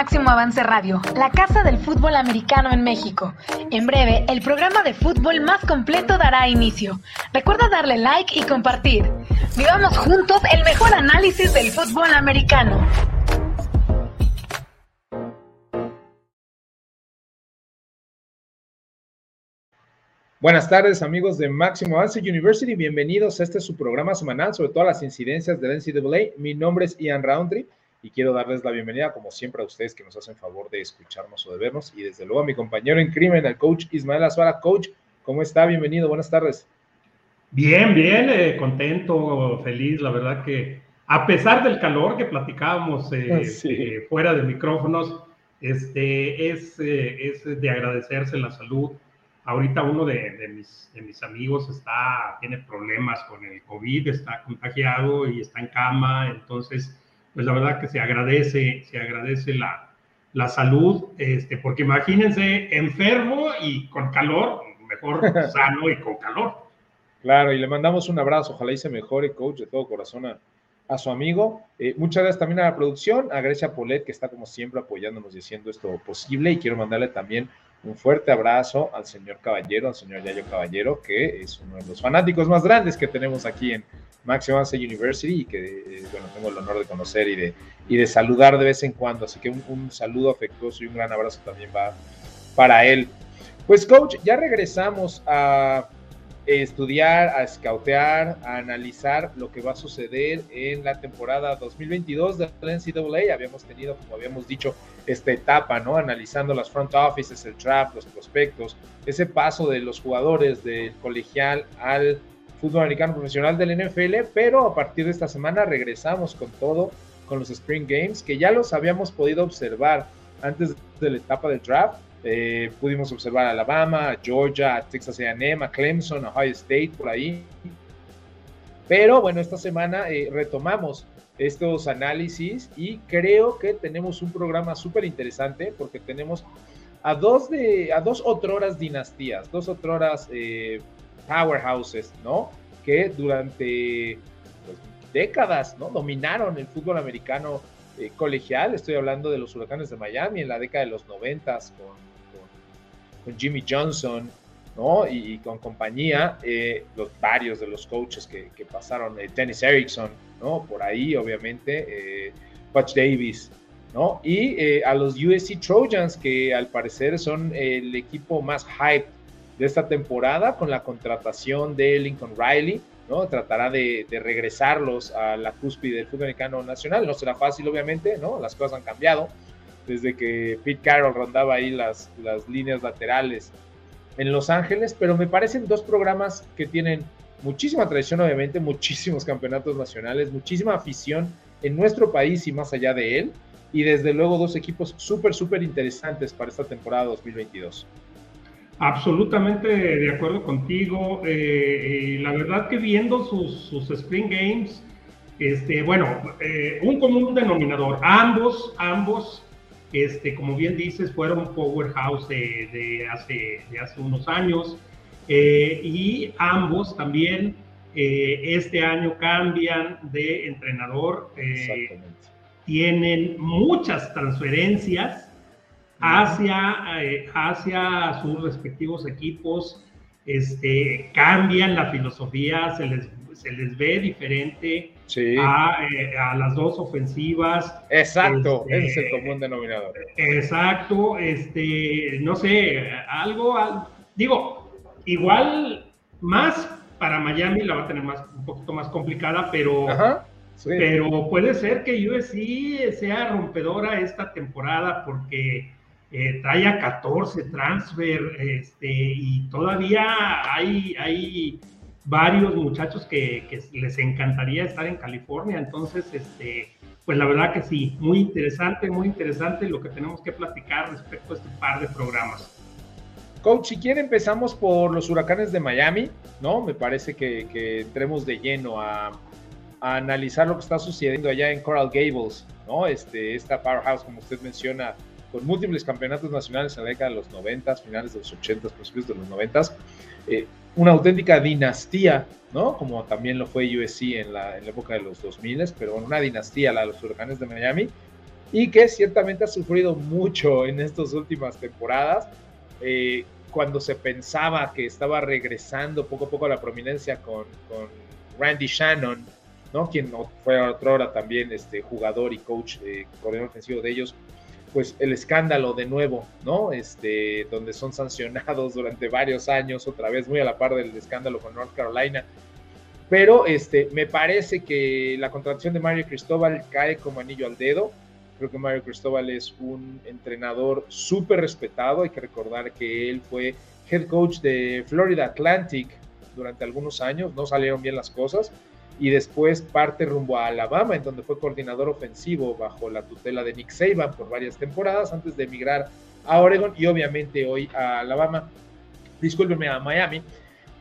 Máximo Avance Radio, la casa del fútbol americano en México. En breve, el programa de fútbol más completo dará inicio. Recuerda darle like y compartir. Vivamos juntos el mejor análisis del fútbol americano. Buenas tardes amigos de Máximo Avance University, bienvenidos a este su programa semanal sobre todas las incidencias del NCAA. Mi nombre es Ian Roundtree y quiero darles la bienvenida, como siempre, a ustedes que nos hacen favor de escucharnos o de vernos, y desde luego a mi compañero en crimen, el coach Ismael Azuara. Coach, ¿cómo está? Bienvenido, buenas tardes. Bien, bien, eh, contento, feliz, la verdad que a pesar del calor que platicábamos eh, eh, fuera de micrófonos, este, es, es, de agradecerse la salud. Ahorita uno de, de, mis, de mis amigos está, tiene problemas con el COVID, está contagiado y está en cama, entonces pues la verdad que se agradece, se agradece la, la salud, este, porque imagínense enfermo y con calor, mejor sano y con calor. Claro, y le mandamos un abrazo, ojalá y se mejore, coach, de todo corazón a, a su amigo. Eh, muchas gracias también a la producción, a Grecia Polet, que está como siempre apoyándonos y haciendo esto posible, y quiero mandarle también un fuerte abrazo al señor Caballero, al señor Yayo Caballero, que es uno de los fanáticos más grandes que tenemos aquí en, Max Evans University y que, eh, bueno, tengo el honor de conocer y de, y de saludar de vez en cuando. Así que un, saludo afectuoso y un gran abrazo también va para él. Pues, coach, ya regresamos a estudiar, a scoutear, a analizar lo que va a suceder en la temporada 2022 de la NCAA. Habíamos tenido, como habíamos dicho, esta etapa, ¿no? Analizando las front offices, el draft, los prospectos, ese paso de los jugadores del colegial al fútbol americano profesional del NFL, pero a partir de esta semana regresamos con todo, con los Spring Games, que ya los habíamos podido observar antes de la etapa del draft. Eh, pudimos observar a Alabama, Georgia, Texas A&M, Clemson, Ohio State, por ahí. Pero bueno, esta semana eh, retomamos estos análisis y creo que tenemos un programa súper interesante porque tenemos a dos de a dos otroras dinastías, dos otroras eh, powerhouses, ¿no? Que durante pues, décadas, ¿no? Dominaron el fútbol americano eh, colegial. Estoy hablando de los huracanes de Miami en la década de los noventas con, con, Jimmy Johnson, ¿no? Y, con compañía, eh, los varios de los coaches que, pasaron, eh, Dennis Erickson, ¿no? Por ahí, obviamente, eh, Butch Davis, ¿no? Y a los USC Trojans, que al parecer son el equipo más hype de esta temporada con la contratación de Lincoln Riley, ¿no? Tratará de, regresarlos a la cúspide del fútbol americano nacional. No será fácil, obviamente, ¿no? Las cosas han cambiado desde que Pete Carroll rondaba ahí las, las líneas laterales en Los Ángeles, pero me parecen dos programas que tienen muchísima tradición, obviamente, muchísimos campeonatos nacionales, muchísima afición en nuestro país y más allá de él, y desde luego dos equipos súper, súper interesantes para esta temporada 2022. Absolutamente de acuerdo contigo. Eh, la verdad que viendo sus, Spring Games, este, bueno, eh, un común denominador. Ambos, ambos, este, como bien dices, fueron powerhouse de, de hace, de hace unos años. Eh, y ambos también este año cambian de entrenador. tienen muchas transferencias hacia, eh, hacia sus respectivos equipos, este, cambian la filosofía, se les, se les ve diferente a, eh, a, las dos ofensivas. Exacto, este, ese es el común denominador. Exacto, este, no sé, algo, digo, igual más para Miami la va a tener más, un poquito más complicada, pero... Pero puede ser que USC sea rompedora esta temporada porque eh, trae a 14 transfer, este, y todavía hay, hay varios muchachos que, les encantaría estar en California, entonces, este, pues la verdad que sí, muy interesante, muy interesante lo que tenemos que platicar respecto a este par de programas. Coach, si quiere empezamos por los huracanes de Miami, ¿no? Me parece que, entremos de lleno a, a, analizar lo que está sucediendo allá en Coral Gables, ¿no? Este, esta powerhouse, como usted menciona, con múltiples campeonatos nacionales en la década de los 90, finales de los 80, principios de los 90, eh, una auténtica dinastía, ¿no? Como también lo fue USC en la, en la época de los 2000, pero una dinastía, la de los huracanes de Miami, y que ciertamente ha sufrido mucho en estas últimas temporadas. Eh, cuando se pensaba que estaba regresando poco a poco a la prominencia con, Randy Shannon, ¿no? quien fue otra hora también este, jugador y coach, eh, coordinador ofensivo de ellos, pues el escándalo de nuevo, ¿no? Este, donde son sancionados durante varios años, otra vez muy a la par del escándalo con North Carolina. Pero este, me parece que la contratación de Mario Cristóbal cae como anillo al dedo. Creo que Mario Cristóbal es un entrenador súper respetado. Hay que recordar que él fue head coach de Florida Atlantic durante algunos años. No salieron bien las cosas. Y después parte rumbo a Alabama, en donde fue coordinador ofensivo bajo la tutela de Nick Saban por varias temporadas antes de emigrar a Oregon y obviamente hoy a Alabama. Discúlpenme, a Miami.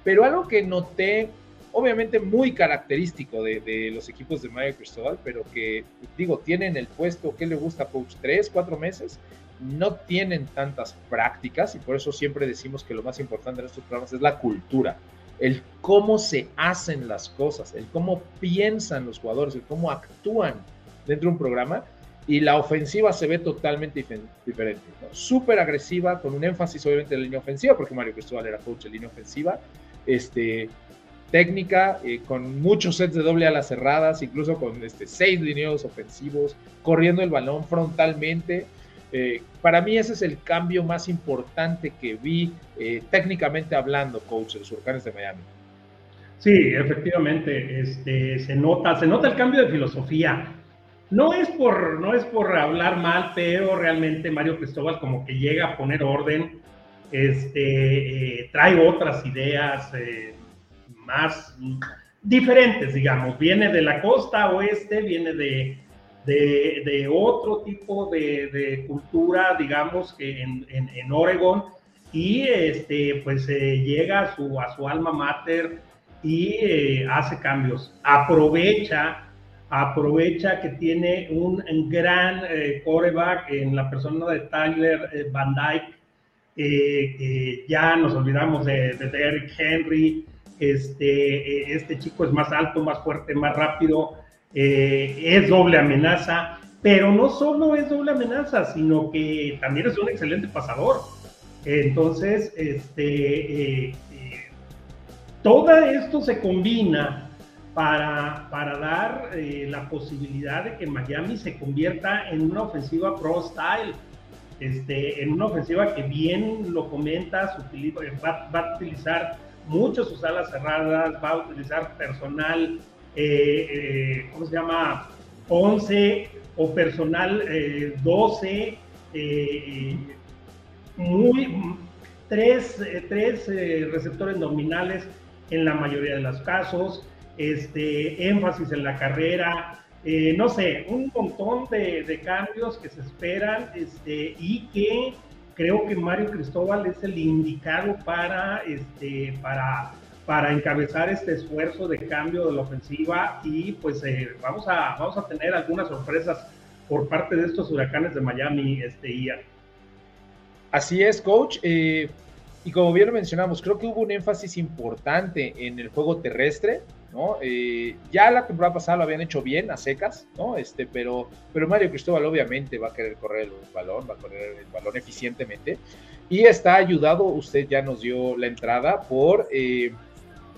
Pero algo que noté obviamente muy característico de, los equipos de Mario Cristóbal, pero que, digo, tienen el puesto que le gusta coach tres, cuatro meses, no tienen tantas prácticas y por eso siempre decimos que lo más importante en estos programas es la cultura, el cómo se hacen las cosas, el cómo piensan los jugadores, el cómo actúan dentro de un programa y la ofensiva se ve totalmente diferente, súper agresiva, con un énfasis obviamente en la línea ofensiva, porque Mario Cristóbal era coach de línea ofensiva, este, técnica, eh, con muchos sets de doble alas cerradas, incluso con este, seis lineos ofensivos, corriendo el balón frontalmente. Eh, para mí ese es el cambio más importante que vi eh, técnicamente hablando, coach, de los huracanes de Miami. Sí, efectivamente, este, se nota, se nota el cambio de filosofía. No es por, no es por hablar mal, pero realmente Mario Cristóbal como que llega a poner orden, este, trae otras ideas, más diferentes, digamos. Viene de la costa oeste, viene de, de, otro tipo de, cultura, digamos, que en, en, Oregon, y este, pues llega a su, alma mater y eh, hace cambios. Aprovecha, aprovecha que tiene un, gran eh, coreback en la persona de Tyler eh, Van Dyke. ya nos olvidamos de, de Derrick Henry, este, eh, este chico es más alto, más fuerte, más rápido, eh, es doble amenaza, pero no solo es doble amenaza, sino que también es un excelente pasador. Entonces, este, eh, todo esto se combina para, para dar la posibilidad de que Miami se convierta en una ofensiva pro style. Este, en una ofensiva que bien lo comenta, va, va a utilizar mucho sus alas cerradas, va a utilizar personal, eh, eh, ¿cómo se llama? 11 o personal 12, eh, muy, tres, tres receptores nominales en la mayoría de los casos, este, énfasis en la carrera, no sé, un montón de, cambios que se esperan este, y que creo que Mario Cristóbal es el indicado para, este, para, para encabezar este esfuerzo de cambio de la ofensiva y pues eh, vamos, a, vamos a tener algunas sorpresas por parte de estos huracanes de Miami, este Ian. Así es, coach. Eh, y como bien lo mencionamos, creo que hubo un énfasis importante en el juego terrestre. ¿no? Eh, ya la temporada pasada lo habían hecho bien a secas, ¿no? Este, pero, pero Mario Cristóbal obviamente va a querer correr el balón, va a correr el balón eficientemente y está ayudado, usted ya nos dio la entrada por eh,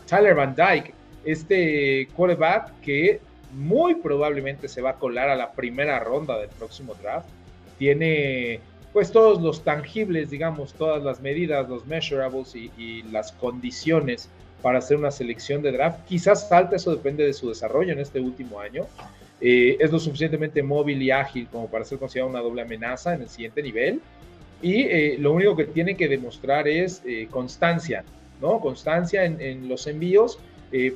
Tyler Van Dyke, este quarterback que muy probablemente se va a colar a la primera ronda del próximo draft. Tiene pues todos los tangibles, digamos, todas las medidas, los measurables y, y las condiciones para hacer una selección de draft. Quizás falta, eso depende de su desarrollo en este último año. Eh, es lo suficientemente móvil y ágil como para ser considerado una doble amenaza en el siguiente nivel. Y eh, lo único que tiene que demostrar es eh, constancia, ¿no? Constancia en, los envíos,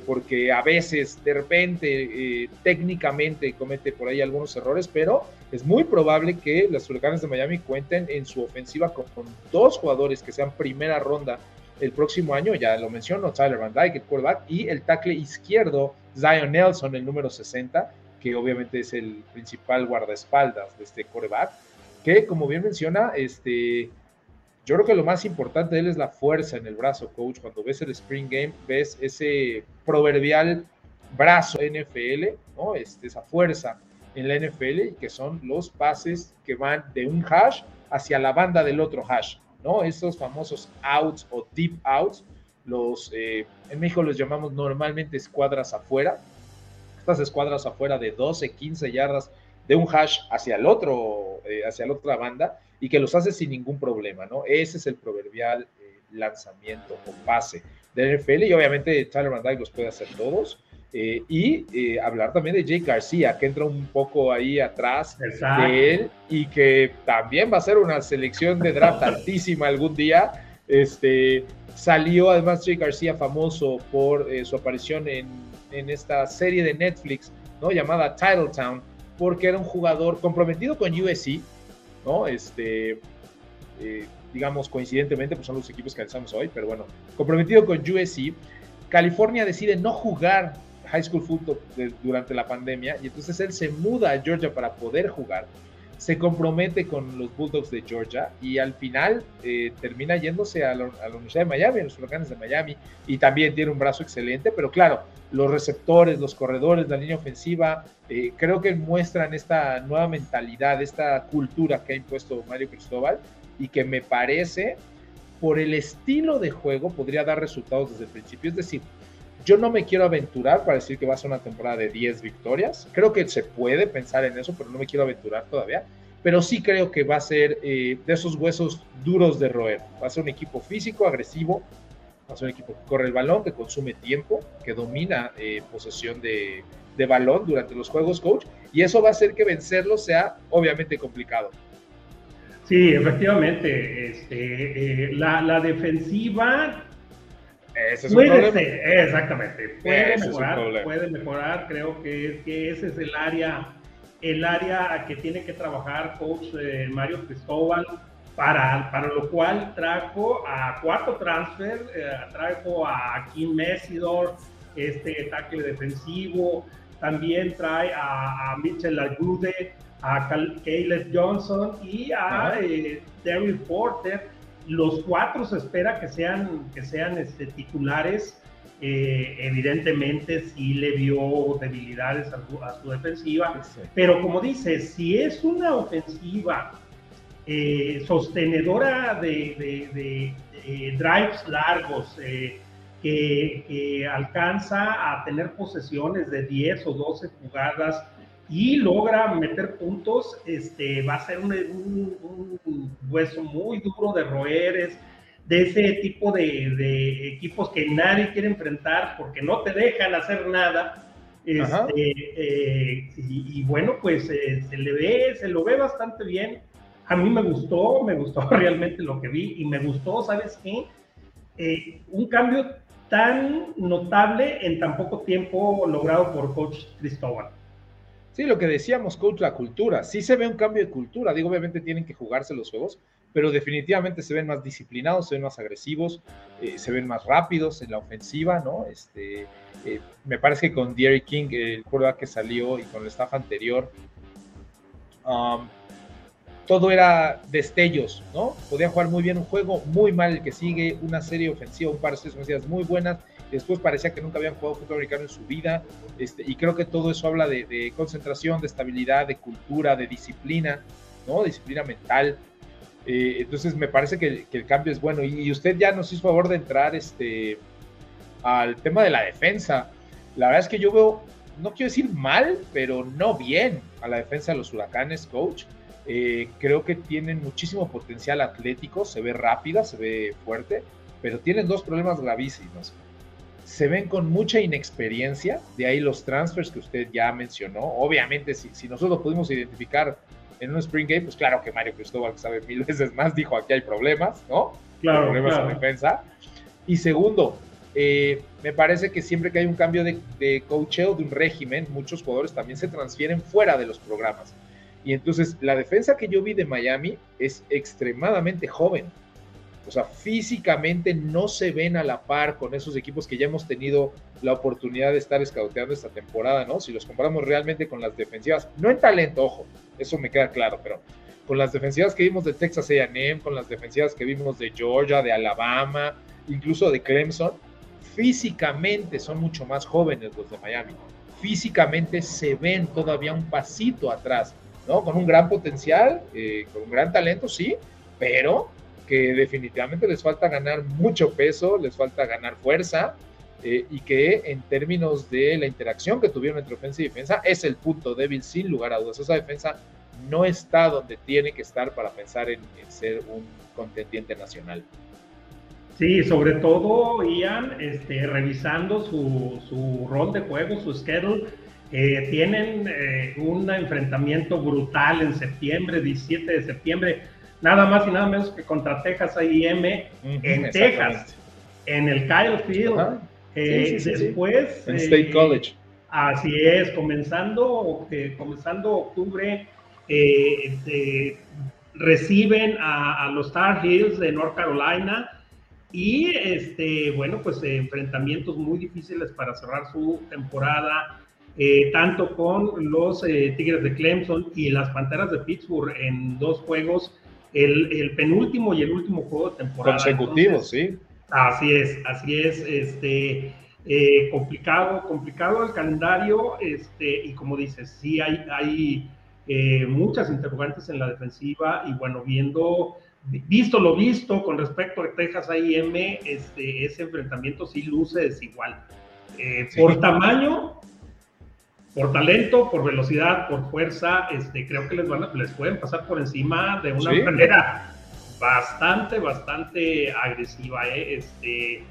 porque a veces, de repente, técnicamente comete por ahí algunos errores, pero es muy probable que las Huracanes de Miami cuenten en su ofensiva con dos jugadores que sean primera ronda el próximo año, ya lo menciono, Tyler Van Dyke, el quarterback, y el tackle izquierdo, Zion Nelson, el número 60, que obviamente es el principal guardaespaldas de este quarterback, que como bien menciona, este, yo creo que lo más importante de él es la fuerza en el brazo, coach. Cuando ves el Spring Game, ves ese proverbial brazo NFL, ¿no? Este, esa fuerza en la NFL que son los pases que van de un hash hacia la banda del otro hash, ¿no? Estos famosos outs o deep outs, los, eh, en México los llamamos normalmente escuadras afuera, estas escuadras afuera de 12, 15 yardas de un hash hacia el otro, eh, hacia la otra banda y que los hace sin ningún problema, ¿no? Ese es el proverbial eh, lanzamiento o pase de NFL y obviamente Tyler Van Dyke los puede hacer todos. Eh, y hablar también de Jake García, que entra un poco ahí atrás de él y que también va a ser una selección de draft altísima algún día. Este, salió además Jake García famoso por su aparición en, en, esta serie de Netflix ¿no? llamada Titletown, porque era un jugador comprometido con USC, ¿no? Este, eh, digamos, coincidentemente, pues son los equipos que alzamos hoy, pero bueno, comprometido con USC. California decide no jugar high school football durante la pandemia y entonces él se muda a Georgia para poder jugar se compromete con los Bulldogs de Georgia y al final eh, termina yéndose a la, Universidad de Miami, a los huracanes de Miami, y también tiene un brazo excelente, pero claro, los receptores, los corredores, la línea ofensiva, eh, creo que muestran esta nueva mentalidad, esta cultura que ha impuesto Mario Cristóbal y que me parece, por el estilo de juego, podría dar resultados desde el principio. Es decir, yo no me quiero aventurar para decir que va a ser una temporada de 10 victorias. Creo que se puede pensar en eso, pero no me quiero aventurar todavía. Pero sí creo que va a ser eh, de esos huesos duros de roer. Va a ser un equipo físico, agresivo. Va a ser un equipo que corre el balón, que consume tiempo, que domina eh, posesión de, balón durante los juegos, coach. Y eso va a hacer que vencerlo sea obviamente complicado. Sí, efectivamente. Este, eh, la, la defensiva ese es puede Ser, exactamente. Puede mejorar, puede mejorar. Creo que, que, ese es el área, el área que tiene que trabajar coach eh, Mario Cristóbal, para, para lo cual trajo a cuatro transfer, eh, trajo a Kim Messidor, este tackle defensivo, también trae a, Mitchell Agude, a Caleb Johnson y a eh, Terry Porter los cuatro se espera que sean, que sean este, titulares. Eh, evidentemente sí le vio debilidades a, su defensiva, pero como dice, si es una ofensiva eh, sostenedora de, drives largos, eh, que, que, alcanza a tener posesiones de 10 o 12 jugadas y logra meter puntos, este, va a ser un, hueso muy duro de roeres, de ese tipo de, equipos que nadie quiere enfrentar porque no te dejan hacer nada. Este, eh, y, bueno, pues eh, se le ve, se lo ve bastante bien. A mí me gustó, me gustó realmente lo que vi y me gustó, ¿sabes qué? Eh, un cambio tan notable en tan poco tiempo logrado por coach Cristóbal. Sí, lo que decíamos, coach, la cultura. Sí se ve un cambio de cultura. Digo, obviamente tienen que jugarse los juegos, pero definitivamente se ven más disciplinados, se ven más agresivos, eh, se ven más rápidos en la ofensiva, ¿no? Este, eh, me parece que con Derry King, el quarterback que salió, y con el staff anterior, um, todo era destellos, ¿no? Podían jugar muy bien un juego, muy mal el que sigue, una serie ofensiva, un par de series ofensivas muy buenas, después parecía que nunca habían jugado fútbol americano en su vida, este, y creo que todo eso habla de, concentración, de estabilidad, de cultura, de disciplina, ¿no? Disciplina mental. Eh, entonces me parece que, el cambio es bueno. Y, usted ya nos hizo favor de entrar este, al tema de la defensa. La verdad es que yo veo, no quiero decir mal, pero no bien a la defensa de los huracanes, coach. Eh, creo que tienen muchísimo potencial atlético, se ve rápida, se ve fuerte, pero tienen dos problemas gravísimos se ven con mucha inexperiencia, de ahí los transfers que usted ya mencionó. Obviamente, si, si nosotros pudimos identificar en un Spring Game, pues claro que Mario Cristóbal, que sabe mil veces más, dijo aquí hay problemas, ¿no? Claro. Problemas en defensa. Y segundo, eh, me parece que siempre que hay un cambio de, de coacheo, de un régimen, muchos jugadores también se transfieren fuera de los programas. Y entonces la defensa que yo vi de Miami es extremadamente joven o sea, físicamente no se ven a la par con esos equipos que ya hemos tenido la oportunidad de estar escauteando esta temporada, ¿no? Si los comparamos realmente con las defensivas, no en talento, ojo, eso me queda claro, pero con las defensivas que vimos de Texas AM, con las defensivas que vimos de Georgia, de Alabama, incluso de Clemson, físicamente son mucho más jóvenes los de Miami. físicamente se ven todavía un pasito atrás, ¿no? Con un gran potencial, eh, con un gran talento, sí, pero que definitivamente les falta ganar mucho peso, les falta ganar fuerza, eh, y que en términos de la interacción que tuvieron entre ofensa y defensa es el punto débil sin lugar a dudas. Esa defensa no está donde tiene que estar para pensar en, ser un contendiente nacional. Sí, sobre todo, Ian, este, revisando su, su rol de juego, su schedule, eh, tienen eh, un enfrentamiento brutal en septiembre, 17 de septiembre, nada más y nada menos que contra Texas A&M en Texas, en el Kyle Field. Eh, después... En State College. Así es, comenzando, comenzando octubre, este, reciben a, los Tar Heels de North Carolina y este, bueno, pues enfrentamientos muy difíciles para cerrar su temporada, eh, tanto con los eh, Tigres de Clemson y las Panteras de Pittsburgh en dos juegos, el, penúltimo y el último juego de temporada. Consecutivos, sí. Así es, así es, este, eh, complicado, complicado el calendario, este, y como dices, sí hay, hay eh, muchas interrogantes en la defensiva y bueno, viendo, visto lo visto con respecto a Texas A&M, este, ese enfrentamiento sí luce desigual. Eh, por tamaño, por talento, por velocidad, por fuerza, este, creo que les, van les pueden pasar por encima de una manera bastante, bastante agresiva. Este,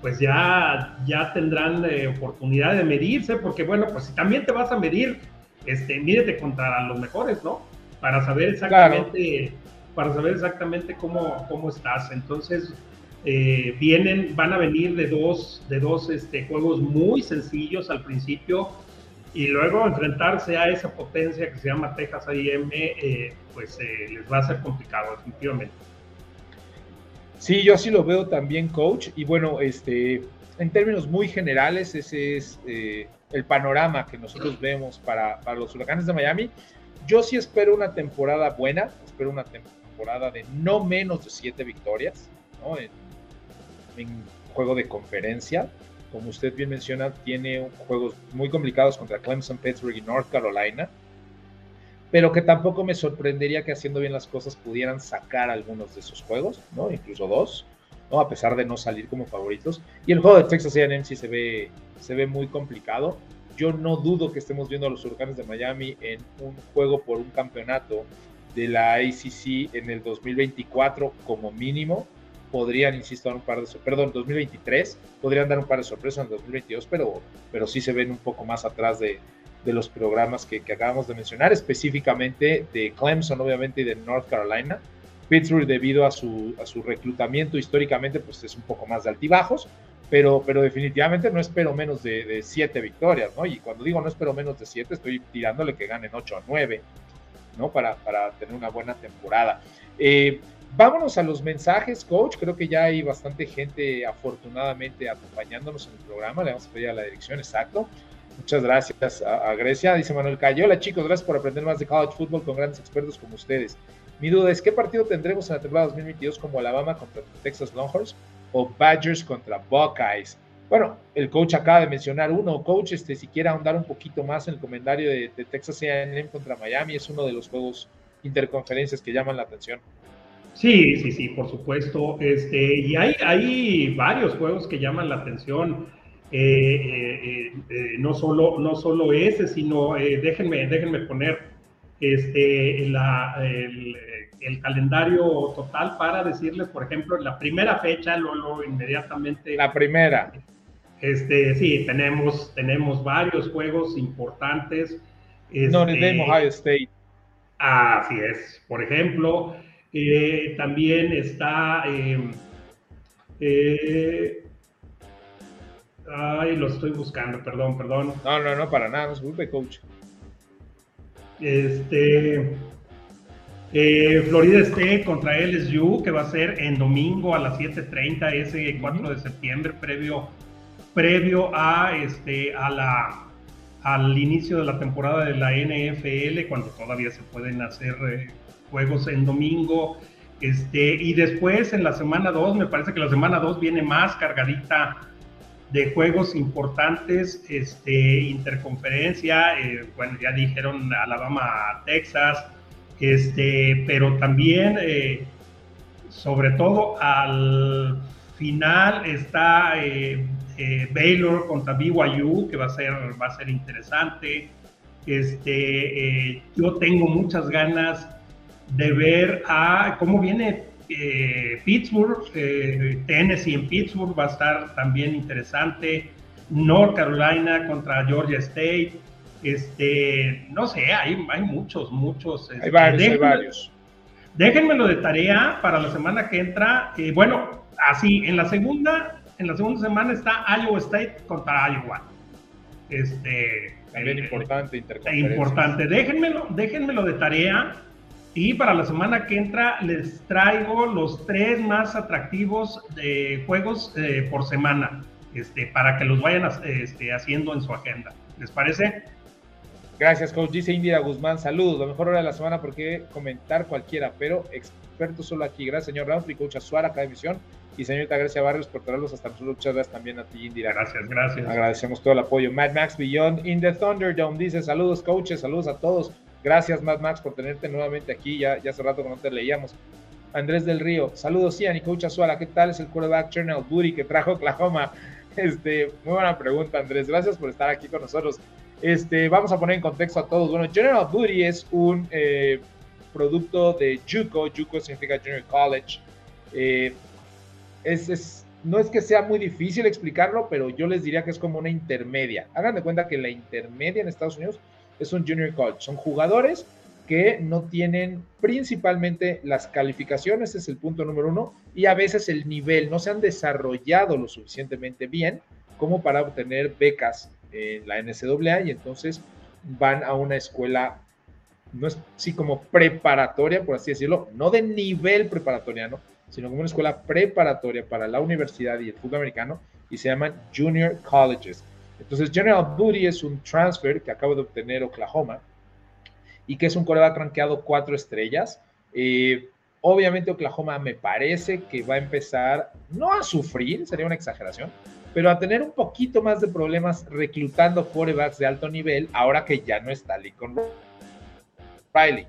pues ya, ya tendrán oportunidad de medirse, porque bueno, pues si también te vas a medir este, mídete contra los mejores, ¿no? Para saber exactamente, para saber exactamente cómo, cómo estás. Entonces, eh, vienen, van a venir de dos, de dos este, juegos muy sencillos al principio y luego enfrentarse a esa potencia que se llama Texas A&M, eh, pues eh, les va a ser complicado definitivamente. Sí, yo así lo veo también, coach. Y bueno, este, en términos muy generales, ese es el panorama que nosotros vemos para, los huracanes de Miami. Yo sí espero una temporada buena, espero una temporada de no menos de siete victorias, ¿no? En, juego de conferencia. Como usted bien menciona, tiene juegos muy complicados contra Clemson, Pittsburgh y North Carolina, pero que tampoco me sorprendería que haciendo bien las cosas pudieran sacar algunos de esos juegos, ¿no? Incluso dos. ¿no? A pesar de no salir como favoritos. Y el juego de Texas A&M sí se ve, se ve muy complicado. Yo no dudo que estemos viendo a los Huracanes de Miami en un juego por un campeonato de la ACC en el 2024 como mínimo. Podrían, insisto, dar un par de perdón, 2023, podrían dar un par de sorpresas en 2022, pero, pero sí se ven un poco más atrás de, de los programas que, que acabamos de mencionar, específicamente de Clemson, obviamente, y de North Carolina Pittsburgh debido a su, a su reclutamiento históricamente pues es un poco más de altibajos, pero, pero definitivamente no espero menos de, siete victorias, ¿no? Y cuando digo no espero menos de siete, estoy tirándole que ganen ocho a nueve, ¿no? Para, para tener una buena temporada. Eh, vámonos a los mensajes, coach. Creo que ya hay bastante gente afortunadamente acompañándonos en el programa. Le vamos a pedir a la dirección, exacto. Muchas gracias a, a Grecia. Dice Manuel Cayo. Hola chicos, gracias por aprender más de college football con grandes expertos como ustedes. Mi duda es, ¿qué partido tendremos en la temporada 2022 como Alabama contra Texas Longhorns o Badgers contra Buckeyes? Bueno, el coach acaba de mencionar uno. Coach, este, si quiere ahondar un poquito más en el comentario de, Texas A&M contra Miami, es uno de los juegos interconferencias que llaman la atención. Sí, sí, sí, por supuesto. Este, y hay, hay varios juegos que llaman la atención. Eh, eh, eh, no, solo, no solo ese, sino déjenme, déjenme poner este, la, el, el calendario total para decirles, por ejemplo, la primera fecha, luego inmediatamente. La primera. Este, sí, tenemos, tenemos varios juegos importantes. Este, no, en Ohio State. Así es. Por ejemplo, eh, también está. Em, eh, ay, lo estoy buscando, perdón, perdón. No, no, no, para nada, no se coach. Este. Eh, Florida State contra LSU, que va a ser en domingo a las 7:30, ese 4 de septiembre, previo, previo a, este, a la, al inicio de la temporada de la NFL, cuando todavía se pueden hacer eh, juegos en domingo. Este, y después en la semana 2, me parece que la semana 2 viene más cargadita de juegos importantes, este, interconferencia, eh, bueno, ya dijeron Alabama, Texas, este, pero también, eh, sobre todo al final está eh, Baylor contra BYU, que va a ser, va a ser interesante. Este, yo tengo muchas ganas de ver a cómo viene eh, Pittsburgh, eh, Tennessee en Pittsburgh va a estar también interesante. North Carolina contra Georgia State. Este, no sé, hay, hay muchos, muchos. Este, hay varios, déjenme, hay varios. Déjenmelo de tarea para la semana que entra. Eh, bueno, así, en la segunda, en la segunda semana está Iowa State contra Iowa. Este, también importante, importante. Déjenmelo, déjenmelo de tarea y para la semana que entra les traigo los tres más atractivos de juegos eh, por semana, este, para que los vayan este, haciendo en su agenda. ¿Les parece? Gracias, coach. Dice Indira Guzmán, saludos. La mejor hora de la semana porque comentar cualquiera, pero experto solo aquí. Gracias, señor Ramsey, coach Azuara, cada emisión. Y señorita Gracia Barrios por traerlos hasta nosotros. Muchas gracias también a ti, Indira. Gracias, gracias. Agradecemos todo el apoyo. Mad Max Beyond in the Thunderdome dice saludos, coaches, saludos a todos. Gracias, Mad Max, por tenerte nuevamente aquí. Ya, ya hace rato que no te leíamos. Andrés del Río, saludos, Ian y Coach Azuala. ¿Qué tal es el quarterback Chernel Booty que trajo Oklahoma? Este, muy buena pregunta, Andrés. Gracias por estar aquí con nosotros. Este, vamos a poner en contexto a todos. Bueno, General Booty es un eh, producto de JUCO. JUCO significa Junior College. Eh, es, es, no es que sea muy difícil explicarlo, pero yo les diría que es como una intermedia. Hagan de cuenta que la intermedia en Estados Unidos es un junior college. Son jugadores que no tienen principalmente las calificaciones, es el punto número uno, y a veces el nivel, no se han desarrollado lo suficientemente bien como para obtener becas en la NCAA y entonces van a una escuela, no es así como preparatoria, por así decirlo, no de nivel preparatoriano, sino como una escuela preparatoria para la universidad y el fútbol americano y se llaman junior colleges. Entonces, General Booty es un transfer que acaba de obtener Oklahoma y que es un coreback rankeado cuatro estrellas. Eh, obviamente, Oklahoma me parece que va a empezar, no a sufrir, sería una exageración, pero a tener un poquito más de problemas reclutando corebacks de alto nivel ahora que ya no está Lincoln Riley.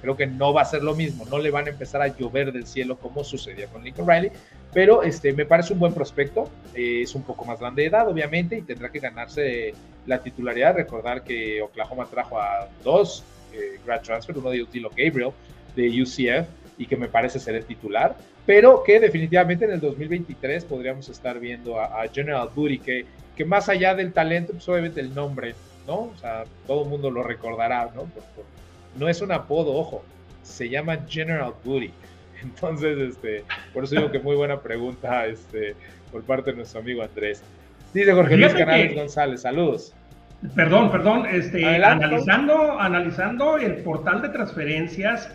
Creo que no va a ser lo mismo, no le van a empezar a llover del cielo como sucedió con Lincoln Riley, pero este, me parece un buen prospecto, eh, es un poco más grande de edad obviamente y tendrá que ganarse la titularidad, recordar que Oklahoma trajo a dos eh, grad transfer, uno de Utilo Gabriel de UCF y que me parece ser el titular, pero que definitivamente en el 2023 podríamos estar viendo a, General Booty, que, que más allá del talento, pues obviamente el nombre, ¿no? O sea, todo el mundo lo recordará, ¿no? No es un apodo, ojo, se llama General Booty. Entonces, este, por eso digo que muy buena pregunta este, por parte de nuestro amigo Andrés. Dice Jorge Luis Canales González, saludos. Perdón, perdón, este, analizando, analizando el portal de transferencias,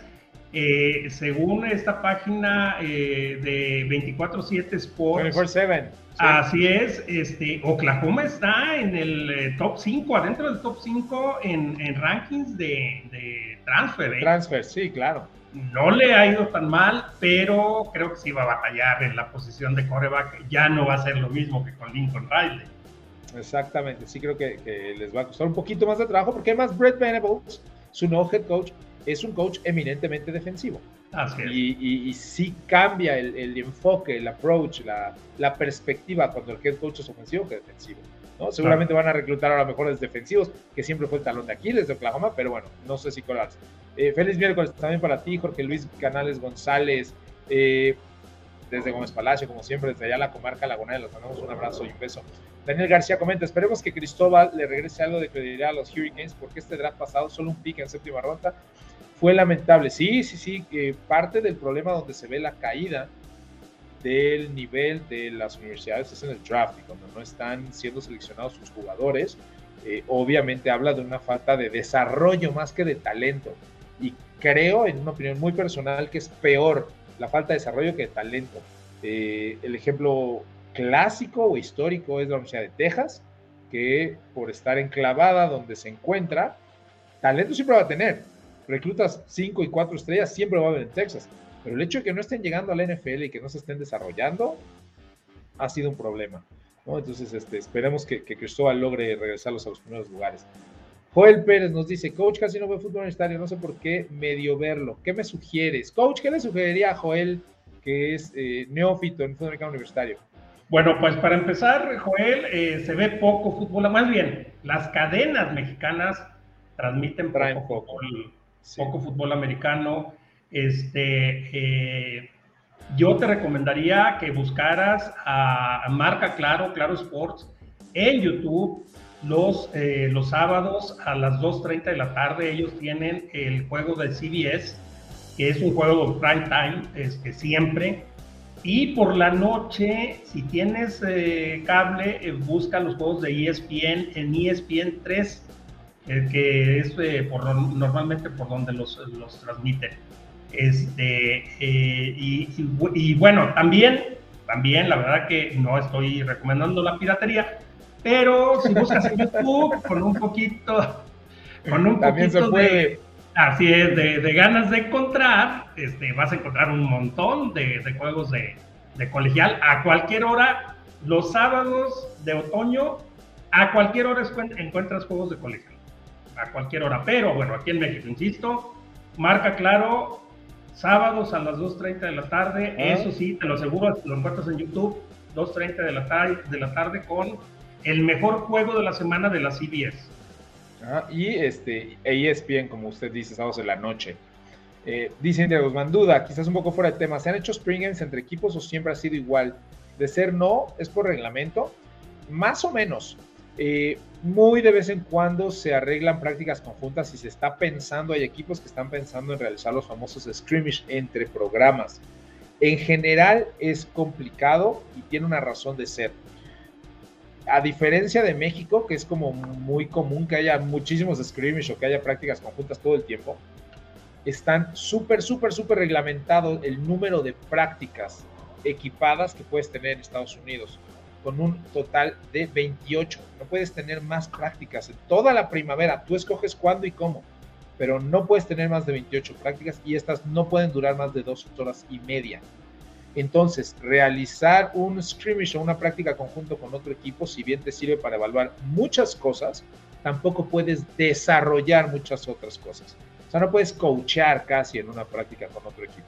eh, según esta página eh, de 24-7 Sports. 24-7. Así es, este, Oklahoma está en el eh, top 5, adentro del top 5 en, en rankings de, de transfer. Transfer, sí, claro. No le ha ido tan mal, pero creo que sí va a batallar en la posición de coreback. Ya no va a ser lo mismo que con Lincoln Riley. Exactamente, sí creo que, les va a costar un poquito más de trabajo, porque además Brett Venables, su nuevo head coach, es un coach eminentemente defensivo. Así es. Y, y, sí cambia el, enfoque, el approach, la, la, perspectiva cuando el head coach es ofensivo que defensivo. ¿No? Seguramente van a reclutar a los mejores defensivos, que siempre fue el talón de Aquiles de Oklahoma, pero bueno, no sé si colarse. Eh, feliz miércoles también para ti, Jorge Luis Canales González, eh, desde Gómez Palacio, como siempre, desde allá la comarca lagunera, les mandamos un abrazo y un beso. Daniel García comenta, esperemos que Cristóbal le regrese algo de credibilidad a los Hurricanes, porque este draft pasado, solo un pick en séptima ronda, fue lamentable. Sí, sí, sí, que parte del problema donde se ve la caída del nivel de las universidades es en el draft, y cuando no están siendo seleccionados sus jugadores, eh, obviamente habla de una falta de desarrollo más que de talento y creo, en una opinión muy personal, que es peor la falta de desarrollo que de talento. Eh, el ejemplo clásico o histórico es la Universidad de Texas, que por estar enclavada donde se encuentra, talento siempre va a tener. Reclutas 5 y 4 estrellas siempre va a haber en Texas. Pero el hecho de que no estén llegando a la NFL y que no se estén desarrollando ha sido un problema. ¿no? Entonces, este, esperemos que, que Cristóbal logre regresarlos a los primeros lugares. Joel Pérez nos dice, coach, casi no ve fútbol universitario, no sé por qué medio verlo. ¿Qué me sugieres? Coach, ¿qué le sugeriría a Joel, que es eh, neófito en fútbol americano universitario? Bueno, pues para empezar, Joel, eh, se ve poco fútbol, más bien, las cadenas mexicanas transmiten poco, Fútbol, poco fútbol americano. Este, eh, yo te recomendaría que buscaras a, Marca Claro, Claro Sports, en YouTube, los, eh, los sábados a las 2.30 de la tarde. Ellos tienen el juego de CBS, que es un juego de prime time, este, siempre. Y por la noche, si tienes eh, cable, eh, busca los juegos de ESPN en ESPN 3, que es por, normalmente por donde los, los transmiten. Este, eh, y, bueno, también, también, la verdad que no estoy recomendando la piratería, pero si buscas en YouTube con un poquito, con un también poquito se puede. de, así es, de, ganas de encontrar, este, vas a encontrar un montón de, juegos de, de colegial a cualquier hora, los sábados de otoño, a cualquier hora encuentras juegos de colegial, a cualquier hora, pero bueno, aquí en México, insisto, marca claro sábados a las 2.30 de la tarde, eso sí, te lo aseguro, lo encuentras en YouTube, 2.30 de la, tarde, de la tarde con el mejor juego de la semana de la CBS. Ah, y este, ESPN, como usted dice, sábados de la noche. Eh, dice India Guzmán, duda, quizás un poco fuera de tema, ¿se han hecho spring games entre equipos o siempre ha sido igual? De ser no, es por reglamento, más o menos. Eh, muy de vez en cuando se arreglan prácticas conjuntas y se está pensando, hay equipos que están pensando en realizar los famosos scrimmage entre programas. En general es complicado y tiene una razón de ser. A diferencia de México, que es como muy común que haya muchísimos scrimmage o que haya prácticas conjuntas todo el tiempo, están súper, súper, súper reglamentados el número de prácticas equipadas que puedes tener en Estados Unidos con un total de 28. No puedes tener más prácticas en toda la primavera. Tú escoges cuándo y cómo, pero no puedes tener más de 28 prácticas y estas no pueden durar más de dos horas y media. Entonces, realizar un scrimmage o una práctica conjunto con otro equipo, si bien te sirve para evaluar muchas cosas, tampoco puedes desarrollar muchas otras cosas. O sea, no puedes coachar casi en una práctica con otro equipo.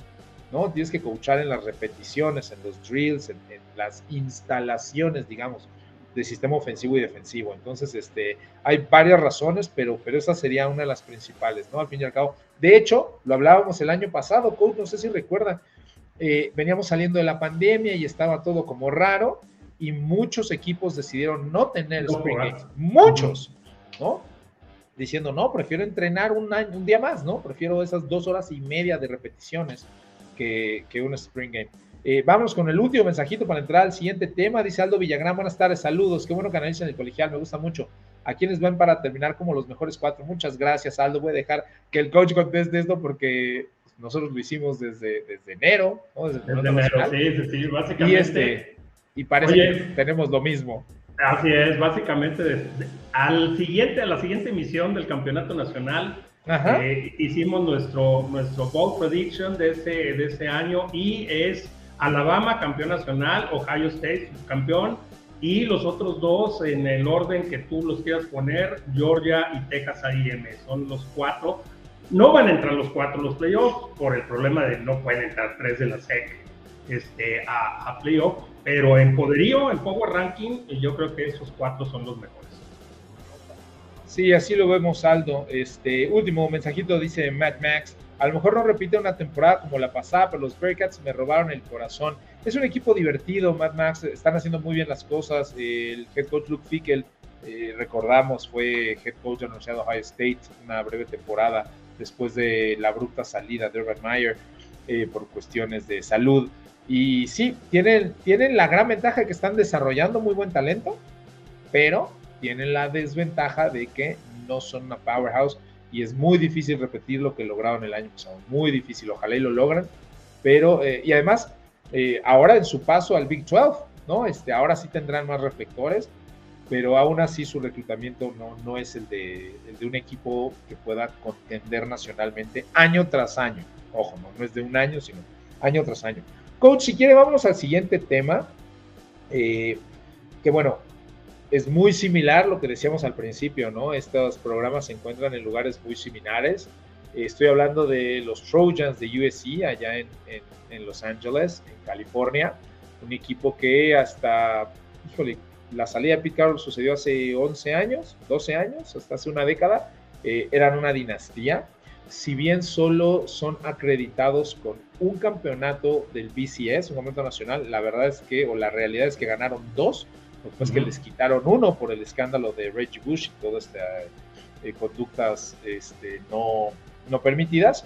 ¿No? Tienes que coachar en las repeticiones, en los drills, en, las instalaciones, digamos, del sistema ofensivo y defensivo. Entonces, este, hay varias razones, pero, pero esa sería una de las principales, ¿no? Al fin y al cabo. De hecho, lo hablábamos el año pasado, coach, no sé si recuerdan, eh, veníamos saliendo de la pandemia y estaba todo como raro y muchos equipos decidieron no tener Spring Games. Muchos, ¿no? Diciendo, no, prefiero entrenar un, año, un día más, ¿no? Prefiero esas dos horas y media de repeticiones que, un Spring Game. Eh, vamos con el último mensajito para entrar al siguiente tema. Dice Aldo Villagrán, buenas tardes, saludos. Qué bueno que analicen el colegial, me gusta mucho. ¿A quienes van para terminar como los mejores cuatro? Muchas gracias, Aldo. Voy a dejar que el coach conteste esto porque nosotros lo hicimos desde, desde enero, Desde, enero, sí, sí, básicamente. Y, este, y parece que tenemos lo mismo. Así es, básicamente al siguiente, a la siguiente emisión del Campeonato Nacional eh, hicimos nuestro, nuestro Bowl Prediction de ese, de ese año y es Alabama campeón nacional, Ohio State campeón y los otros dos en el orden que tú los quieras poner, Georgia y Texas A&M, son los cuatro. No van a entrar los cuatro los playoffs por el problema de no pueden entrar tres de la SEC este, a, a playoff, pero en poderío, en Power Ranking, yo creo que esos cuatro son los mejores. Sí, así lo vemos, Aldo. Este último mensajito dice Matt Max. A lo mejor no repite una temporada como la pasada, pero los Bearcats me robaron el corazón. Es un equipo divertido, Matt Max. Están haciendo muy bien las cosas. El head coach Luke Fickel, eh, recordamos, fue head coach Universidad de Ohio State una breve temporada después de la bruta salida de Urban Meyer eh, por cuestiones de salud. Y sí, tienen, tienen la gran ventaja que están desarrollando muy buen talento, pero tienen la desventaja de que no son una powerhouse y es muy difícil repetir lo que lograron el año pasado. Muy difícil, ojalá y lo logran. Pero, eh, y además, eh, ahora en su paso al Big 12, ¿no? Este, ahora sí tendrán más reflectores, pero aún así su reclutamiento no, no es el de, el de un equipo que pueda contender nacionalmente año tras año. Ojo, no, no es de un año, sino año tras año. Coach, si quiere, vámonos al siguiente tema. Eh, que bueno, es muy similar lo que decíamos al principio, ¿no? Estos programas se encuentran en lugares muy similares. Estoy hablando de los Trojans de USC allá en, en, Los Ángeles, en California, un equipo que hasta, híjole, la salida de Pete Carroll sucedió hace 11 años, 12 años, hasta hace una década, eh, eran una dinastía. Si bien solo son acreditados con un campeonato del BCS, un campeonato nacional, la verdad es que, o la realidad es que ganaron dos, después que les quitaron uno por el escándalo de Reggie Bush y todas estas eh, conductas este, no, no permitidas.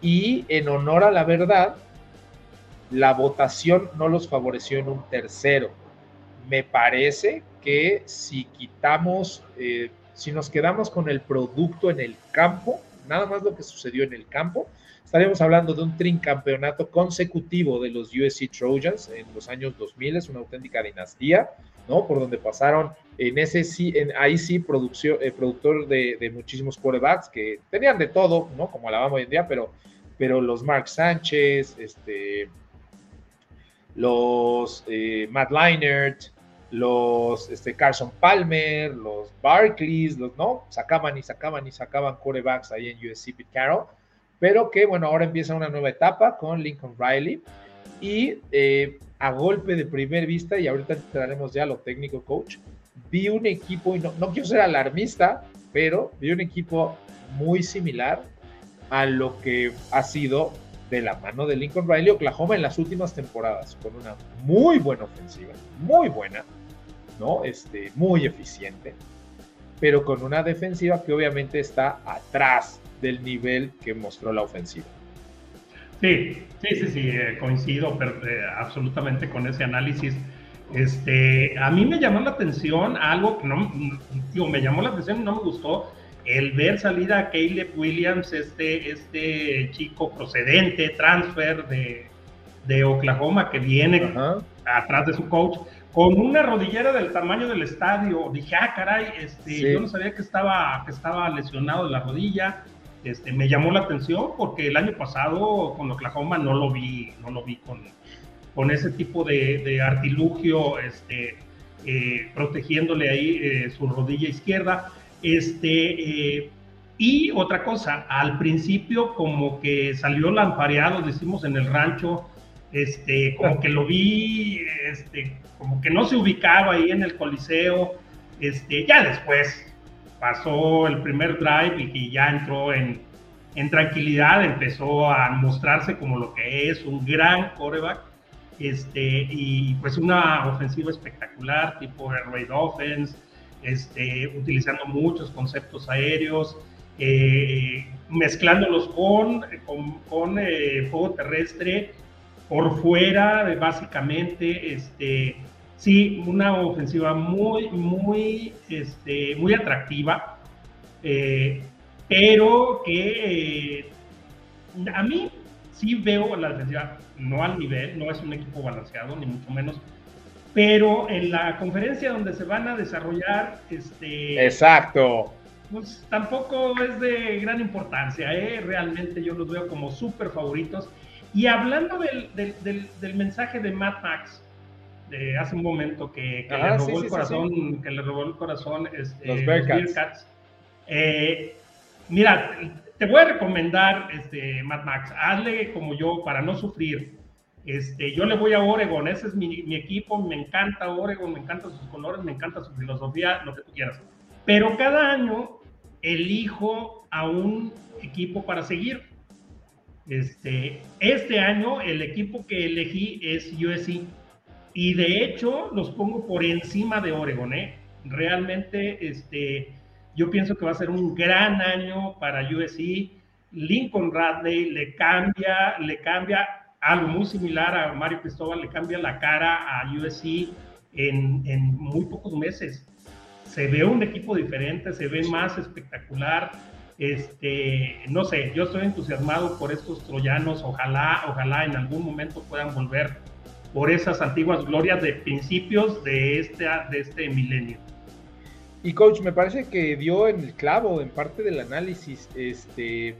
Y en honor a la verdad, la votación no los favoreció en un tercero. Me parece que si quitamos, eh, si nos quedamos con el producto en el campo, nada más lo que sucedió en el campo, estaríamos hablando de un tricampeonato consecutivo de los USC Trojans en los años 2000, es una auténtica dinastía. ¿No? Por donde pasaron en ese sí, en, ahí sí, producción, eh, productor de, muchísimos quarterbacks que tenían de todo, ¿no? Como Alabama hoy en día, pero, pero los Mark Sánchez, este, los eh, Matt Leinert, los este, Carson Palmer, los Barclays, los, ¿no? Sacaban y sacaban y sacaban quarterbacks ahí en USC Pete Carroll, pero que, bueno, ahora empieza una nueva etapa con Lincoln Riley y eh, a golpe de primer vista, y ahorita entraremos ya a lo técnico, coach, vi un equipo, y no, no quiero ser alarmista, pero vi un equipo muy similar a lo que ha sido de la mano de Lincoln Riley Oklahoma en las últimas temporadas, con una muy buena ofensiva, muy buena, ¿no? Este, muy eficiente, pero con una defensiva que obviamente está atrás del nivel que mostró la ofensiva. Sí, sí, sí, sí, eh, coincido eh, absolutamente con ese análisis. Este, a mí me llamó la atención algo que no, digo, me llamó la atención y no me gustó, el ver salir a Caleb Williams, este, este chico procedente, transfer de, de Oklahoma que viene atrás de su coach, con una rodillera del tamaño del estadio. Dije, ah, caray, este, yo no sabía que estaba, que estaba lesionado de la rodilla. Este, me llamó la atención porque el año pasado con Oklahoma no lo vi, no lo vi con, con ese tipo de, artilugio, este, eh, protegiéndole ahí eh, su rodilla izquierda. Este, eh, y otra cosa, al principio como que salió lampareado, decimos en el rancho, este, como que lo vi, este, como que no se ubicaba ahí en el coliseo, este, ya después pasó el primer drive y, ya entró en, tranquilidad, empezó a mostrarse como lo que es, un gran coreback, este, y pues una ofensiva espectacular, tipo Air Raid Offense, este, utilizando muchos conceptos aéreos, eh, mezclándolos con, con, con eh, fuego terrestre por fuera, básicamente, este, sí, una ofensiva muy, muy, este, muy atractiva, eh, pero que eh, a mí sí veo la defensiva no al nivel, no es un equipo balanceado, ni mucho menos, pero en la conferencia donde se van a desarrollar, este... Exacto. Pues tampoco es de gran importancia, ¿eh? realmente yo los veo como súper favoritos. Y hablando del, del, del mensaje de Matt Max, hace un momento que, que le robó el corazón, que le robó el corazón este, los Bearcats. Eh, mira, te voy a recomendar, este, Matt Max, hazle como yo para no sufrir. Este, yo le voy a Oregon, ese es mi, mi, equipo, me encanta Oregon, me encantan sus colores, me encanta su filosofía, lo que tú quieras. Pero cada año elijo a un equipo para seguir. Este, este año el equipo que elegí es USC y de hecho los pongo por encima de Oregon, ¿eh? Realmente, este, yo pienso que va a ser un gran año para USC. Lincoln Radley le cambia, le cambia algo muy similar a Mario Cristóbal, le cambia la cara a USC en, en muy pocos meses. Se ve un equipo diferente, se ve más espectacular. Este, no sé, yo estoy entusiasmado por estos troyanos. Ojalá, ojalá en algún momento puedan volver por esas antiguas glorias de principios de este, de este milenio. Y coach, me parece que dio en el clavo en parte del análisis, este,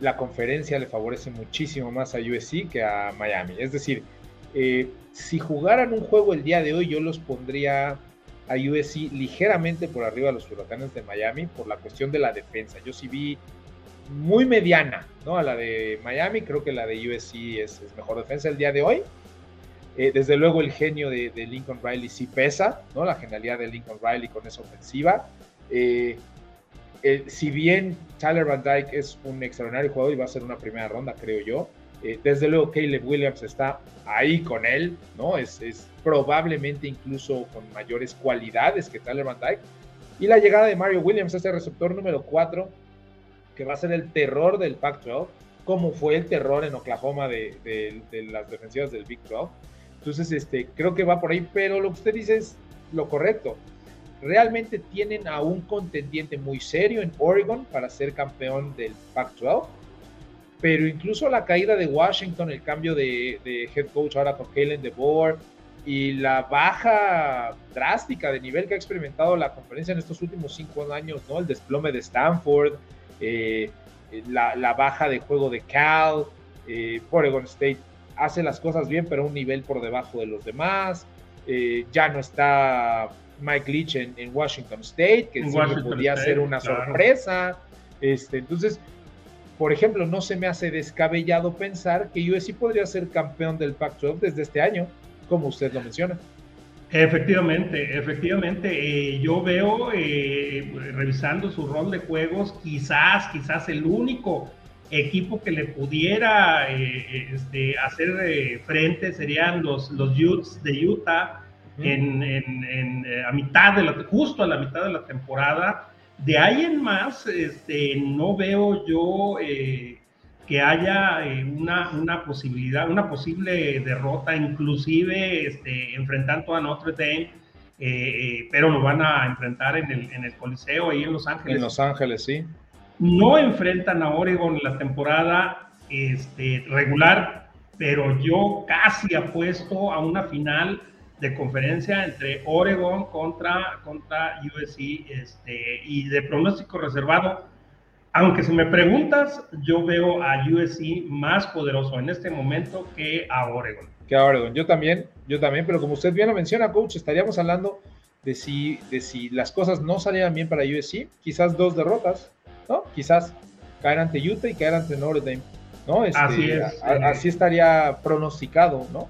la conferencia le favorece muchísimo más a USC que a Miami. Es decir, Eh, si jugaran un juego el día de hoy, yo los pondría a USC ligeramente por arriba de los huracanes de Miami por la cuestión de la defensa. Yo sí vi muy mediana, ¿no? A la de Miami, creo que la de USC es, mejor defensa el día de hoy. Eh, desde luego el genio de, Lincoln Riley sí pesa, ¿no? La genialidad de Lincoln Riley con esa ofensiva. Eh, si bien Tyler Van Dyke es un extraordinario jugador y va a ser una primera ronda, creo yo, eh, desde luego Caleb Williams está ahí con él, ¿no? Es, es, probablemente incluso con mayores cualidades que Tyler Van Dyke. Y la llegada de Mario Williams, este receptor número 4, que va a ser el terror del Pac-12, como fue el terror en Oklahoma de, las defensivas del Big 12. Entonces, este, creo que va por ahí, pero lo que usted dice es lo correcto. Realmente tienen a un contendiente muy serio en Oregon para ser campeón del Pac-12, pero incluso la caída de Washington, el cambio de, head coach ahora con Kalen DeBoer y la baja drástica de nivel que ha experimentado la conferencia en estos últimos cinco años, ¿no? El desplome de Stanford, eh, la, baja de juego de Cal, eh, Oregon State hace las cosas bien, pero un nivel por debajo de los demás. Eh, ya no está Mike Leach en, Washington State, que podía ser una sorpresa. Este, entonces, por ejemplo, no se me hace descabellado pensar que USC podría ser campeón del Pac-12 desde este año, como usted lo menciona. Efectivamente, efectivamente. Eh, yo veo, eh, revisando su rol de juegos, quizás, quizás el único equipo que le pudiera eh, este, hacer frente serían los, los Utes de Utah en, a mitad de la, justo a la mitad de la temporada. De ahí en más, este, no veo yo que haya eh, una, una, posibilidad, una posible derrota, inclusive este, enfrentando a Notre Dame, eh, eh, pero lo van a enfrentar en el, en el Coliseo ahí en Los Ángeles. En Los Ángeles, sí. No enfrentan a Oregon la temporada este, regular, pero yo casi apuesto a una final de conferencia entre Oregon contra, contra USC este, y de pronóstico reservado aunque si me preguntas, yo veo a USC más poderoso en este momento que a Oregon. Que a Oregon, yo también, yo también, pero como usted bien lo menciona, coach, estaríamos hablando de si, de si las cosas no salieran bien para USC, quizás dos derrotas, ¿no? Quizás caer ante Utah y caer ante Notre Dame, ¿no? Este, así es. así estaría pronosticado, ¿no?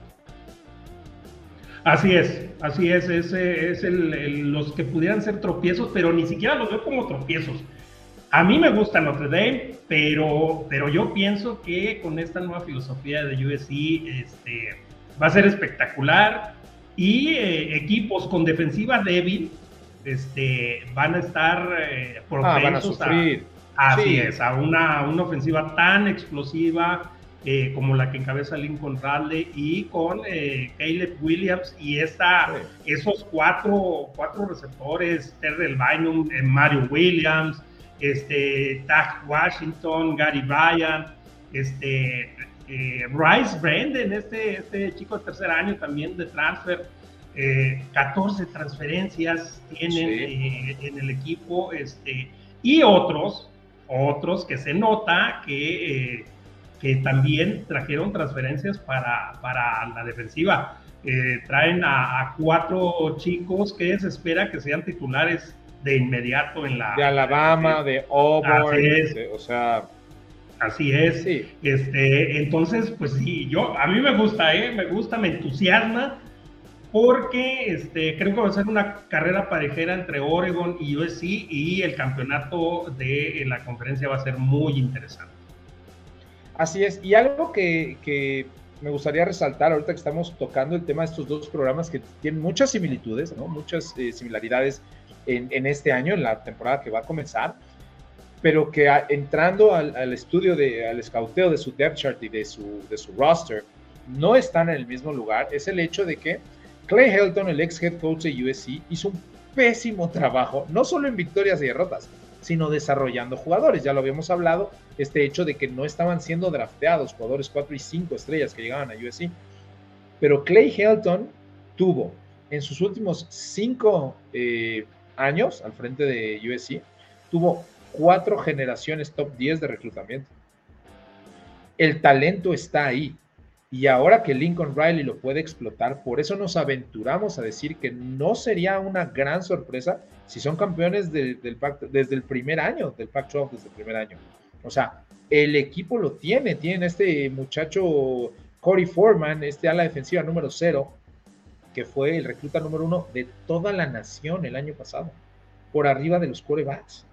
Así es, así es, ese es el, los que pudieran ser tropiezos, pero ni siquiera los veo como tropiezos a mí me gusta Notre Dame, pero, pero yo pienso que con esta nueva filosofía de USC este, va a ser espectacular y eh, equipos con defensiva débil este, van a estar eh, propensos a, es, una, una ofensiva tan explosiva eh, como la que encabeza Lincoln Riley y con Caleb Williams y esta, esos cuatro, cuatro receptores, Terrell Bynum, Mario Williams, este, Tag Washington, Gary Bryan, este, eh, Bryce Brandon, este, este chico de tercer año también de transfer, 14 eh, transferencias tienen eh, en el equipo, este, y otros, otros que se nota que, que también trajeron transferencias para, para la defensiva. traen a, a, cuatro chicos que se espera que sean titulares de inmediato en la... De Alabama, de Auburn, o sea... Así es. Este, entonces, pues sí, yo, a mí me gusta, ¿eh? me gusta, me entusiasma, porque este, creo que va a ser una carrera parejera entre Oregon y USC y el campeonato de la conferencia va a ser muy interesante. Así es, y algo que, que me gustaría resaltar ahorita que estamos tocando el tema de estos dos programas que tienen muchas similitudes, ¿no? muchas eh, similaridades en, este año, en la temporada que va a comenzar, pero que entrando al, estudio, de, al escauteo de su depth chart y de su, de su roster, no están en el mismo lugar, es el hecho de que Clay Helton, el ex head coach de USC, hizo un pésimo trabajo, no solo en victorias y derrotas, sino desarrollando jugadores. Ya lo habíamos hablado, este hecho de que no estaban siendo drafteados jugadores 4 y 5 estrellas que llegaban a USC. Pero Clay Helton tuvo en sus últimos 5 eh, años al frente de USC, tuvo cuatro generaciones top 10 de reclutamiento. El talento está ahí. Y ahora que Lincoln Riley lo puede explotar, por eso nos aventuramos a decir que no sería una gran sorpresa si son campeones del desde el primer año, del Pac-12 desde el primer año. O sea, el equipo lo tiene, tiene este muchacho Corey Foreman, este ala defensiva número cero, que fue el recluta número uno de toda la nación el año pasado, por arriba de los corebacks,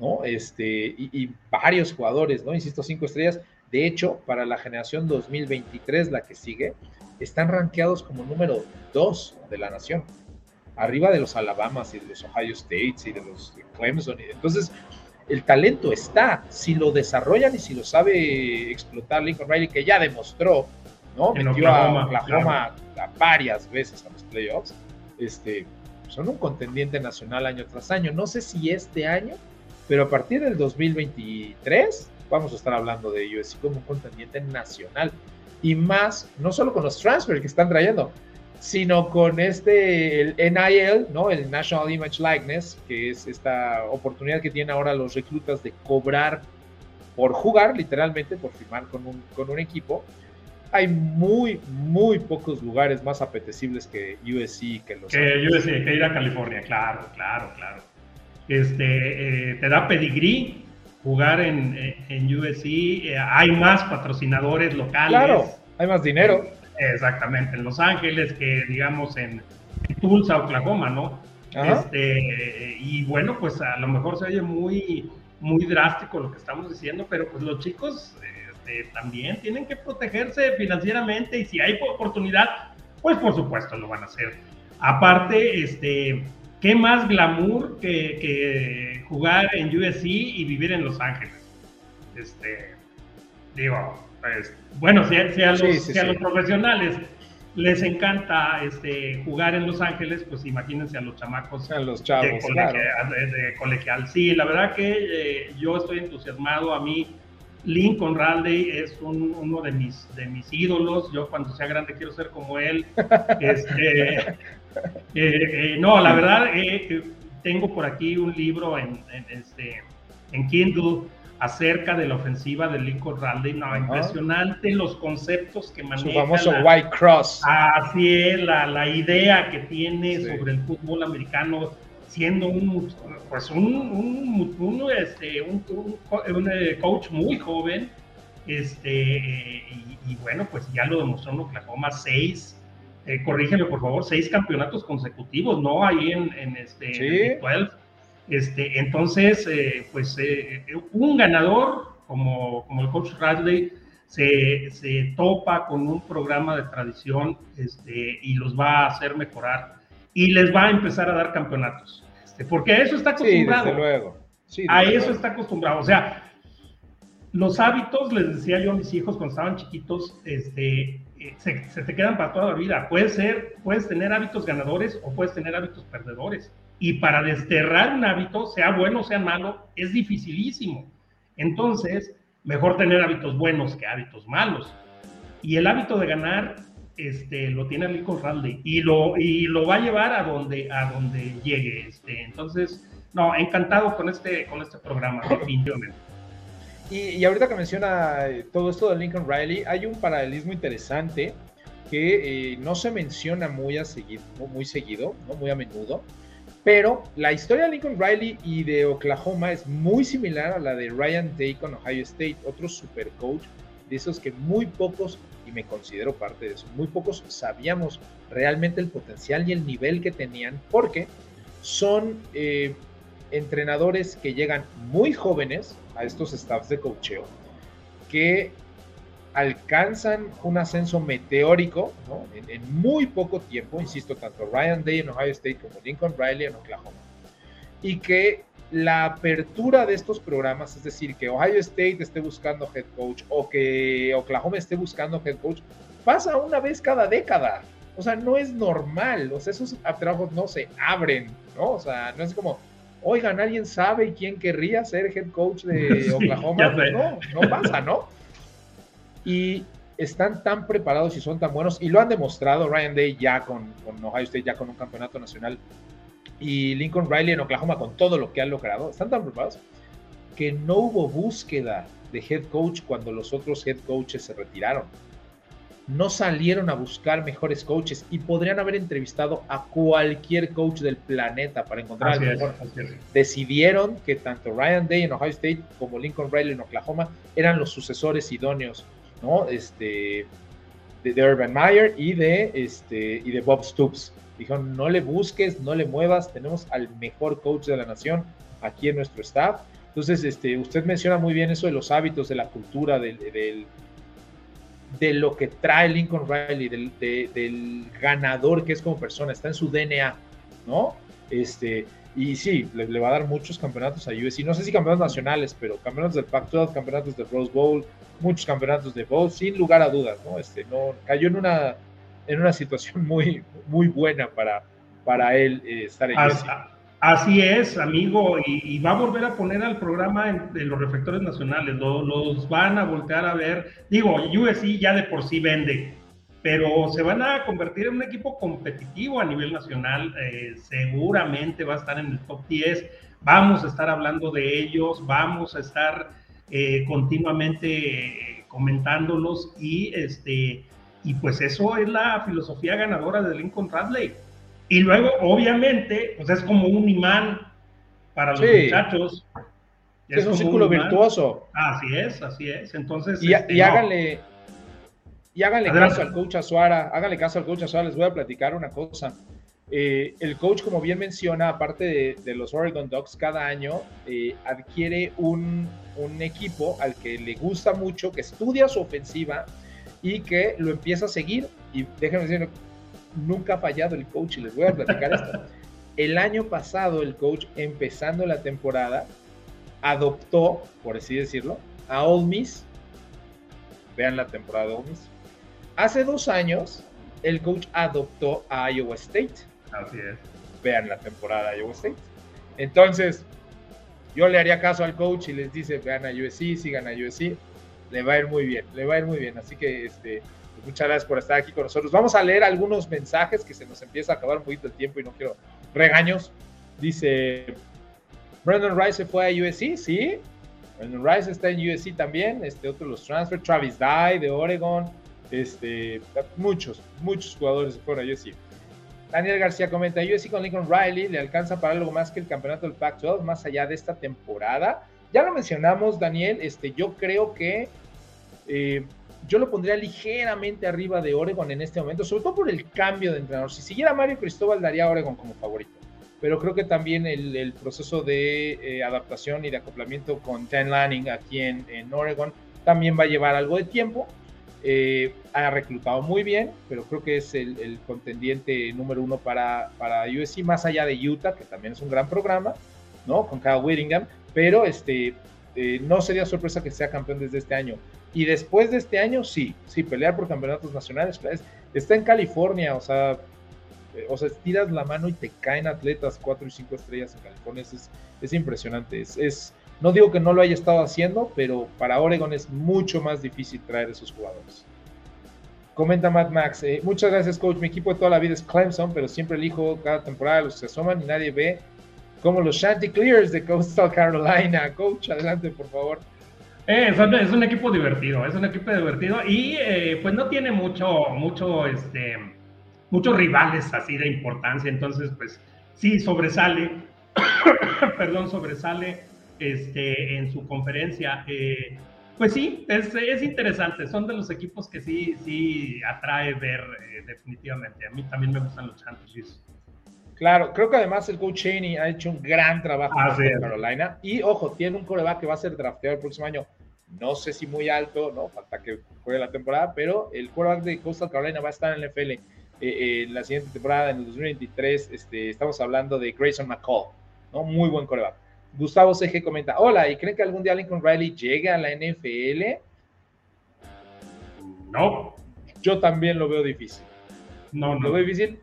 ¿no? Este, y varios jugadores, ¿no? Insisto, cinco estrellas. De hecho, para la generación 2023, la que sigue, están rankeados como número dos de la nación, arriba de los Alabamas y de los Ohio States y de los Clemson. Entonces, el talento está, si lo desarrollan y si lo sabe explotar Lincoln Riley, que ya demostró, ¿no? Metió a Oklahoma varias veces a los playoffs, este, son un contendiente nacional año tras año. No sé si este año, pero a partir del 2023 vamos a estar hablando de USC como un contendiente nacional. Y más, no solo con los transfers que están trayendo, sino con este, el NIL, ¿no? El National Image Likeness, que es esta oportunidad que tienen ahora los reclutas de cobrar por jugar, literalmente, por firmar con un, con un equipo. Hay muy, muy pocos lugares más apetecibles que USC, que los... Que USC, que ir a California, claro, claro, claro. Este, eh, te da pedigrí jugar en, en USC, eh, hay más patrocinadores locales. Claro, hay más dinero Exactamente, en Los Ángeles, que digamos en Tulsa, Oklahoma, ¿no? Este, y bueno, pues a lo mejor se oye muy, muy drástico lo que estamos diciendo, pero pues los chicos este, también tienen que protegerse financieramente y si hay oportunidad, pues por supuesto lo van a hacer. Aparte, este, ¿qué más glamour que, que jugar en USC y vivir en Los Ángeles? Este, digo, pues, bueno, si, a, los, profesionales les encanta este, jugar en Los Ángeles, pues imagínense a los chamacos a los chavos, de, colegial, Sí, la verdad que eh, yo estoy entusiasmado. A mí, Lincoln Raleigh es uno de mis, de mis ídolos. Yo cuando sea grande quiero ser como él. Este, eh, eh, no, la verdad, tengo por aquí un libro en, en, este, en Kindle acerca de la ofensiva de Lincoln Riley. No, impresionante los conceptos que maneja. Su famoso White Cross. Así es, la, la idea que tiene sobre el fútbol americano, siendo un, pues un, un, este, un, eh, coach muy joven. Este, y, bueno, pues ya lo demostró en Oklahoma, seis, eh, corrígeme por favor, seis campeonatos consecutivos, ¿no? Ahí en, en este sí. 12 este, entonces, eh, pues eh, un ganador como, como el coach Radley se, se, topa con un programa de tradición este, y los va a hacer mejorar y les va a empezar a dar campeonatos. Este, porque a eso está acostumbrado. Sí, desde luego. a eso está acostumbrado. O sea, los hábitos, les decía yo a mis hijos cuando estaban chiquitos, este, eh, se, se, te quedan para toda la vida. Puedes ser, puedes tener hábitos ganadores o puedes tener hábitos perdedores. Y para desterrar un hábito, sea bueno o sea malo, es dificilísimo. Entonces, mejor tener hábitos buenos que hábitos malos. Y el hábito de ganar este, lo tiene Lincoln Riley y lo, y lo va a llevar a donde, a donde llegue. Este. Entonces, no, encantado con este, con este programa, definitivamente. Y, y ahorita que menciona eh, todo esto de Lincoln Riley, hay un paralelismo interesante que eh, no se menciona muy, a seguir, muy seguido, ¿no? muy a menudo, pero la historia de Lincoln Riley y de Oklahoma es muy similar a la de Ryan Day con Ohio State, otro super coach, de esos que muy pocos, y me considero parte de eso, muy pocos sabíamos realmente el potencial y el nivel que tenían, porque son eh, entrenadores que llegan muy jóvenes a estos staffs de coacheo, que alcanzan un ascenso meteórico en, muy poco tiempo, insisto, tanto Ryan Day en Ohio State como Lincoln Riley en Oklahoma, y que la apertura de estos programas, es decir, que Ohio State esté buscando head coach o que Oklahoma esté buscando head coach, pasa una vez cada década. O sea, no es normal. O sea, esos trabajos no se abren, ¿no? O sea, no es como, oigan, ¿alguien sabe quién querría ser head coach de Oklahoma? no, no pasa, ¿no? y están tan preparados y son tan buenos y lo han demostrado Ryan Day ya con, con Ohio State, ya con un campeonato nacional y Lincoln Riley en Oklahoma con todo lo que han logrado, están tan preparados que no hubo búsqueda de head coach cuando los otros head coaches se retiraron. No salieron a buscar mejores coaches y podrían haber entrevistado a cualquier coach del planeta para encontrar al mejor. Decidieron que tanto Ryan Day en Ohio State como Lincoln Riley en Oklahoma eran los sucesores idóneos, ¿no? Este, de, Urban Meyer y de, este, y de Bob Stoops. Dijeron, no le busques, no le muevas, tenemos al mejor coach de la nación aquí en nuestro staff. Entonces, este, usted menciona muy bien eso de los hábitos, de la cultura, del, del de lo que trae Lincoln Riley, del, del, ganador que es como persona, está en su DNA, ¿no? Este, y sí, le, va a dar muchos campeonatos a USC, no sé si campeonatos nacionales, pero campeonatos del Pac-12, campeonatos del Rose Bowl, muchos campeonatos de bowl, sin lugar a dudas, ¿no? Este, no, cayó en una, en una situación muy, muy buena para, para él eh, estar en USC. Así es, amigo, y, va a volver a poner al programa en, los reflectores nacionales, los van a voltear a ver. Digo, USC ya de por sí vende, pero se van a convertir en un equipo competitivo a nivel nacional. Eh, seguramente va a estar en el top 10. Vamos a estar hablando de ellos, vamos a estar eh, continuamente eh, comentándolos y este y pues eso es la filosofía ganadora de Lincoln Radley y luego, obviamente, pues es como un imán para los muchachos. Es, un círculo virtuoso. Así es, así es. Entonces. Y, este, y háganle, y háganle caso al coach Azuara. Háganle caso al coach Azuara. Les voy a platicar una cosa. Eh, el coach, como bien menciona, aparte de, los Oregon Ducks, cada año eh, adquiere un, un, equipo al que le gusta mucho, que estudia su ofensiva y que lo empieza a seguir. Y déjenme decir, nunca ha fallado el coach y les voy a platicar esto. El año pasado el coach, empezando la temporada, adoptó, por así decirlo, a Ole Miss. Vean la temporada de Ole Miss. Hace dos años, el coach adoptó a Iowa State. Así es. Vean la temporada de Iowa State. Entonces, yo le haría caso al coach y les dice, vean a USC, sigan a USC. Le va a ir muy bien, le va a ir muy bien. Así que, este, muchas gracias por estar aquí con nosotros. Vamos a leer algunos mensajes que se nos empieza a acabar un poquito el tiempo y no quiero regaños. Dice, Brandon Rice se fue a USC, sí. Brandon Rice está en USC también. Este otro los transfer, Travis Dye de Oregon. Este, muchos, muchos jugadores se fueron a USC. Daniel García comenta, USC con Lincoln Riley le alcanza para algo más que el campeonato del Pac-12 más allá de esta temporada. Ya lo mencionamos, Daniel, este, yo creo que eh, yo lo pondría ligeramente arriba de Oregon en este momento, sobre todo por el cambio de entrenador. Si siguiera Mario Cristóbal, daría Oregon como favorito. Pero creo que también el, proceso de eh, adaptación y de acoplamiento con Dan Lanning aquí en, Oregon también va a llevar algo de tiempo. Eh, ha reclutado muy bien, pero creo que es el, contendiente número uno para, para USC, más allá de Utah, que también es un gran programa, ¿no? Con Kyle Whittingham, pero este, eh, no sería sorpresa que sea campeón desde este año. Y después de este año, sí, sí, pelear por campeonatos nacionales. Está en California, o sea, eh, o sea, tiras la mano y te caen atletas cuatro y cinco estrellas en California. Es, es impresionante. Es, no digo que no lo haya estado haciendo, pero para Oregon es mucho más difícil traer esos jugadores. Comenta Matt Max, eh, muchas gracias coach, mi equipo de toda la vida es Clemson, pero siempre elijo cada temporada los que se asoman y nadie ve como los Chanticleers de Coastal Carolina. Coach, adelante por favor. Eh, es, un equipo divertido, es un equipo divertido y eh, pues no tiene mucho, mucho, este, muchos rivales así de importancia, entonces pues sí sobresale, perdón, sobresale este, en su conferencia. Eh, pues sí, es, es, interesante, son de los equipos que sí, sí atrae ver definitivamente. A mí también me gustan los Champions. Claro, creo que además el coach Cheney ha hecho un gran trabajo en Carolina. Y ojo, tiene un coreback que va a ser drafteado el próximo año no sé si muy alto, ¿no? Falta que juegue la temporada, pero el quarterback de Coastal Carolina va a estar en el NFL eh, en la siguiente temporada, en el 2023. Este, estamos hablando de Grayson McCall, ¿no? Muy buen quarterback. Gustavo CG comenta, hola, ¿y creen que algún día Lincoln Riley llegue a la NFL? No. Yo también lo veo difícil. No, no. Lo veo difícil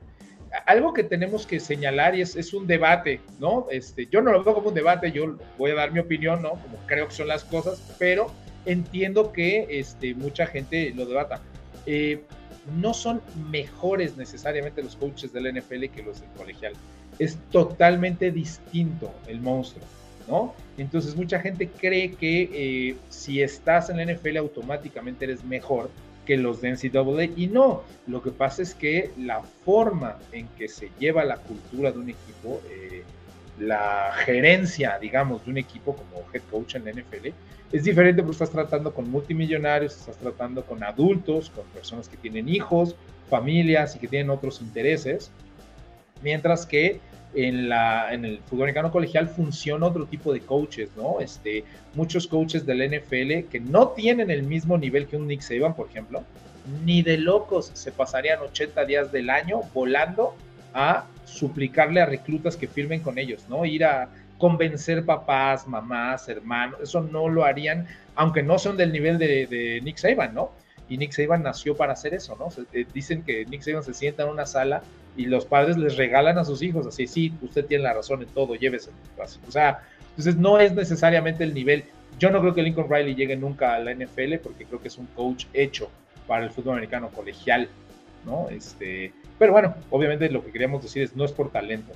algo que tenemos que señalar y es, es, un debate, ¿no? Este, yo no lo veo como un debate, yo voy a dar mi opinión, ¿no? Como creo que son las cosas, pero entiendo que este, mucha gente lo debata. Eh, no son mejores necesariamente los coaches del NFL que los del colegial. Es totalmente distinto el monstruo, ¿no? Entonces mucha gente cree que eh, si estás en la NFL automáticamente eres mejor que los de NCAA. Y no, lo que pasa es que la forma en que se lleva la cultura de un equipo, eh, la gerencia, digamos, de un equipo como head coach en la NFL, es diferente porque estás tratando con multimillonarios, estás tratando con adultos, con personas que tienen hijos, familias y que tienen otros intereses, mientras que en, la, en el fútbol americano colegial funciona otro tipo de coaches, ¿no? Este, muchos coaches del NFL que no tienen el mismo nivel que un Nick Saban, por ejemplo, ni de locos se pasarían 80 días del año volando a suplicarle a reclutas que firmen con ellos, ¿no? Ir a convencer papás, mamás, hermanos, eso no lo harían, aunque no son del nivel de, de Nick Saban, ¿no? Y Nick Saban nació para hacer eso, ¿no? Eh, dicen que Nick Saban se sienta en una sala y los padres les regalan a sus hijos, así, sí, usted tiene la razón en todo, llévese. O sea, entonces no es necesariamente el nivel. Yo no creo que Lincoln Riley llegue nunca a la NFL porque creo que es un coach hecho para el fútbol americano colegial, ¿no? Este, pero bueno, obviamente lo que queríamos decir es no es por talento.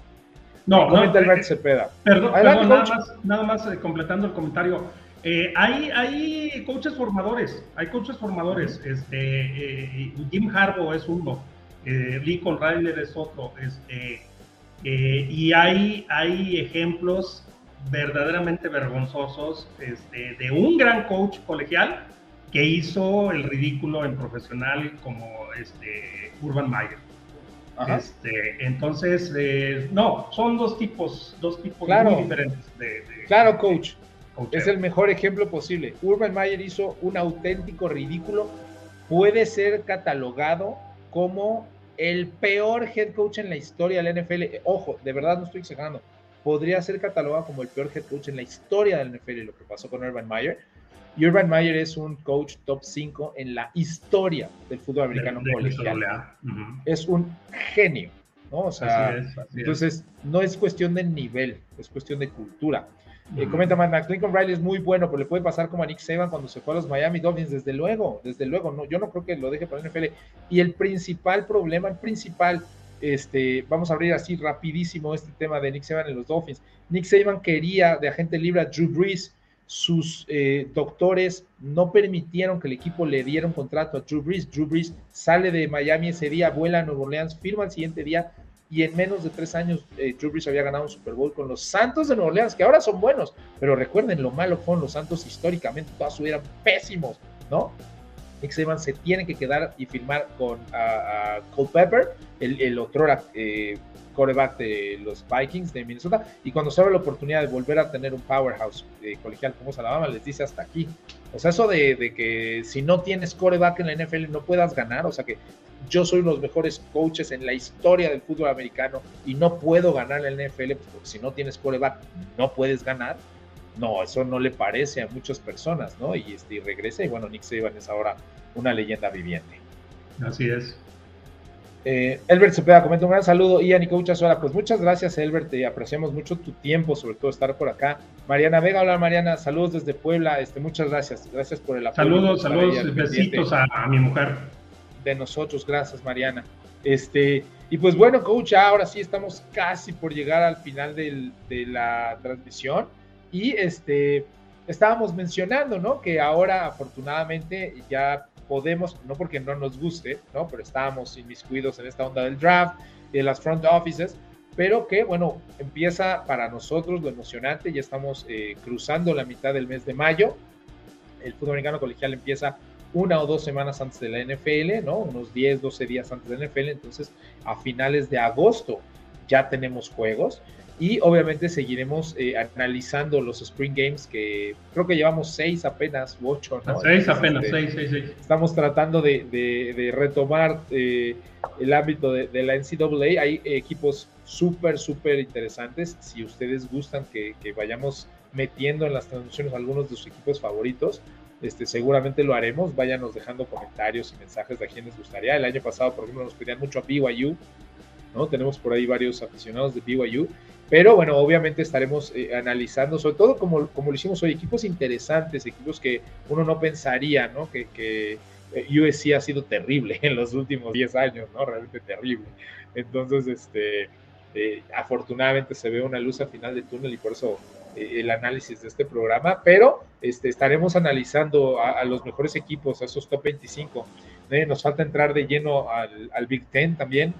No, no, eh, Cepeda. Perdón, nada más, nada más eh, completando el comentario. Eh, hay, hay coaches formadores, hay coaches formadores. Este, Jim Harbaugh es uno eh, Lincoln es otro, este, eh, y hay, hay ejemplos verdaderamente vergonzosos este, de un gran coach colegial que hizo el ridículo en profesional como este, Urban Meyer. Este, entonces, eh, no, son dos tipos, dos tipos muy diferentes. De, claro, coach. Es el mejor ejemplo posible. Urban Meyer hizo un auténtico ridículo. Puede ser catalogado como el peor head coach en la historia de la NFL. Ojo, de verdad no estoy exagerando. Podría ser catalogado como el peor head coach en la historia de la NFL, lo que pasó con Urban Meyer. Y Urban Meyer es un coach top 5 en la historia del fútbol americano colegial. Es un genio, ¿no? O sea, entonces no es cuestión de nivel, es cuestión de cultura. Eh, comenta Matt Lincoln Riley es muy bueno, pero le puede pasar como a Nick Saban cuando se fue a los Miami Dolphins, desde luego, desde luego, no, yo no creo que lo deje para el NFL. Y el principal problema, el principal, este, vamos a abrir así rapidísimo este tema de Nick Saban en los Dolphins. Nick Saban quería de agente libre a Drew Brees, sus eh, doctores no permitieron que el equipo le diera un contrato a Drew Brees. Drew Brees sale de Miami ese día, vuela a Nueva Orleans, firma el siguiente día y en menos de tres años eh, Drew Brees había ganado un Super Bowl con los Santos de Nueva Orleans, que ahora son buenos, pero recuerden lo malo fueron los Santos históricamente, todas su eran pésimos, ¿no? Nick Saban se tiene que quedar y firmar con Cole Pepper, el, el otro eh, coreback de los Vikings de Minnesota, y cuando se abre la oportunidad de volver a tener un powerhouse eh, colegial como es Alabama, les dice hasta aquí. O sea, eso de, de, que si no tienes coreback en la NFL no puedas ganar, o sea que yo soy uno de los mejores coaches en la historia del fútbol americano y no puedo ganar en la NFL, porque si no tienes coreback no puedes ganar. No, eso no le parece a muchas personas, ¿no? Y, este, regresa y bueno, Nick Saban es ahora una leyenda viviente. Así es. Eh, Elbert Cepeda comenta un gran saludo. Ian y Coach Azuela, pues muchas gracias, Elbert. Te apreciamos mucho tu tiempo, sobre todo estar por acá. Mariana Vega, hola Mariana, saludos desde Puebla. Este, muchas gracias. Gracias por el apoyo. Saludos, saludos, besitos a, mi mujer de nosotros. Gracias, Mariana. Este, y pues bueno, coach, ahora sí estamos casi por llegar al final de la transmisión. Y este, estábamos mencionando, ¿no? Que ahora afortunadamente ya podemos, no porque no nos guste, ¿no? Pero estábamos inmiscuidos en esta onda del draft y de las front offices, pero que, bueno, empieza para nosotros lo emocionante, ya estamos eh, cruzando la mitad del mes de mayo, el fútbol americano colegial empieza una o dos semanas antes de la NFL, ¿no? Unos 10, 12 días antes de la NFL, entonces a finales de agosto ya tenemos juegos y obviamente seguiremos eh, analizando los Spring Games que creo que llevamos seis apenas, u ocho, ¿no? Seis apenas, este, seis, seis, seis. Estamos tratando de, retomar eh, el ámbito de, la NCAA. Hay equipos súper, súper interesantes. Si ustedes gustan que, que vayamos metiendo en las transmisiones algunos de sus equipos favoritos, este, seguramente lo haremos. Váyanos dejando comentarios y mensajes de a quienes gustaría. El año pasado, por ejemplo, nos pedían mucho a BYU, ¿no? Tenemos por ahí varios aficionados de BYU. Pero bueno, obviamente estaremos eh, analizando, sobre todo como, como lo hicimos hoy, equipos interesantes, equipos que uno no pensaría, ¿no? Que, que eh, USC ha sido terrible en los últimos 10 años, ¿no? Realmente terrible. Entonces, este, eh, afortunadamente se ve una luz al final del túnel y por eso eh, el análisis de este programa, pero este, estaremos analizando a, los mejores equipos, a esos top 25. ¿eh? nos falta entrar de lleno al, al Big Ten también.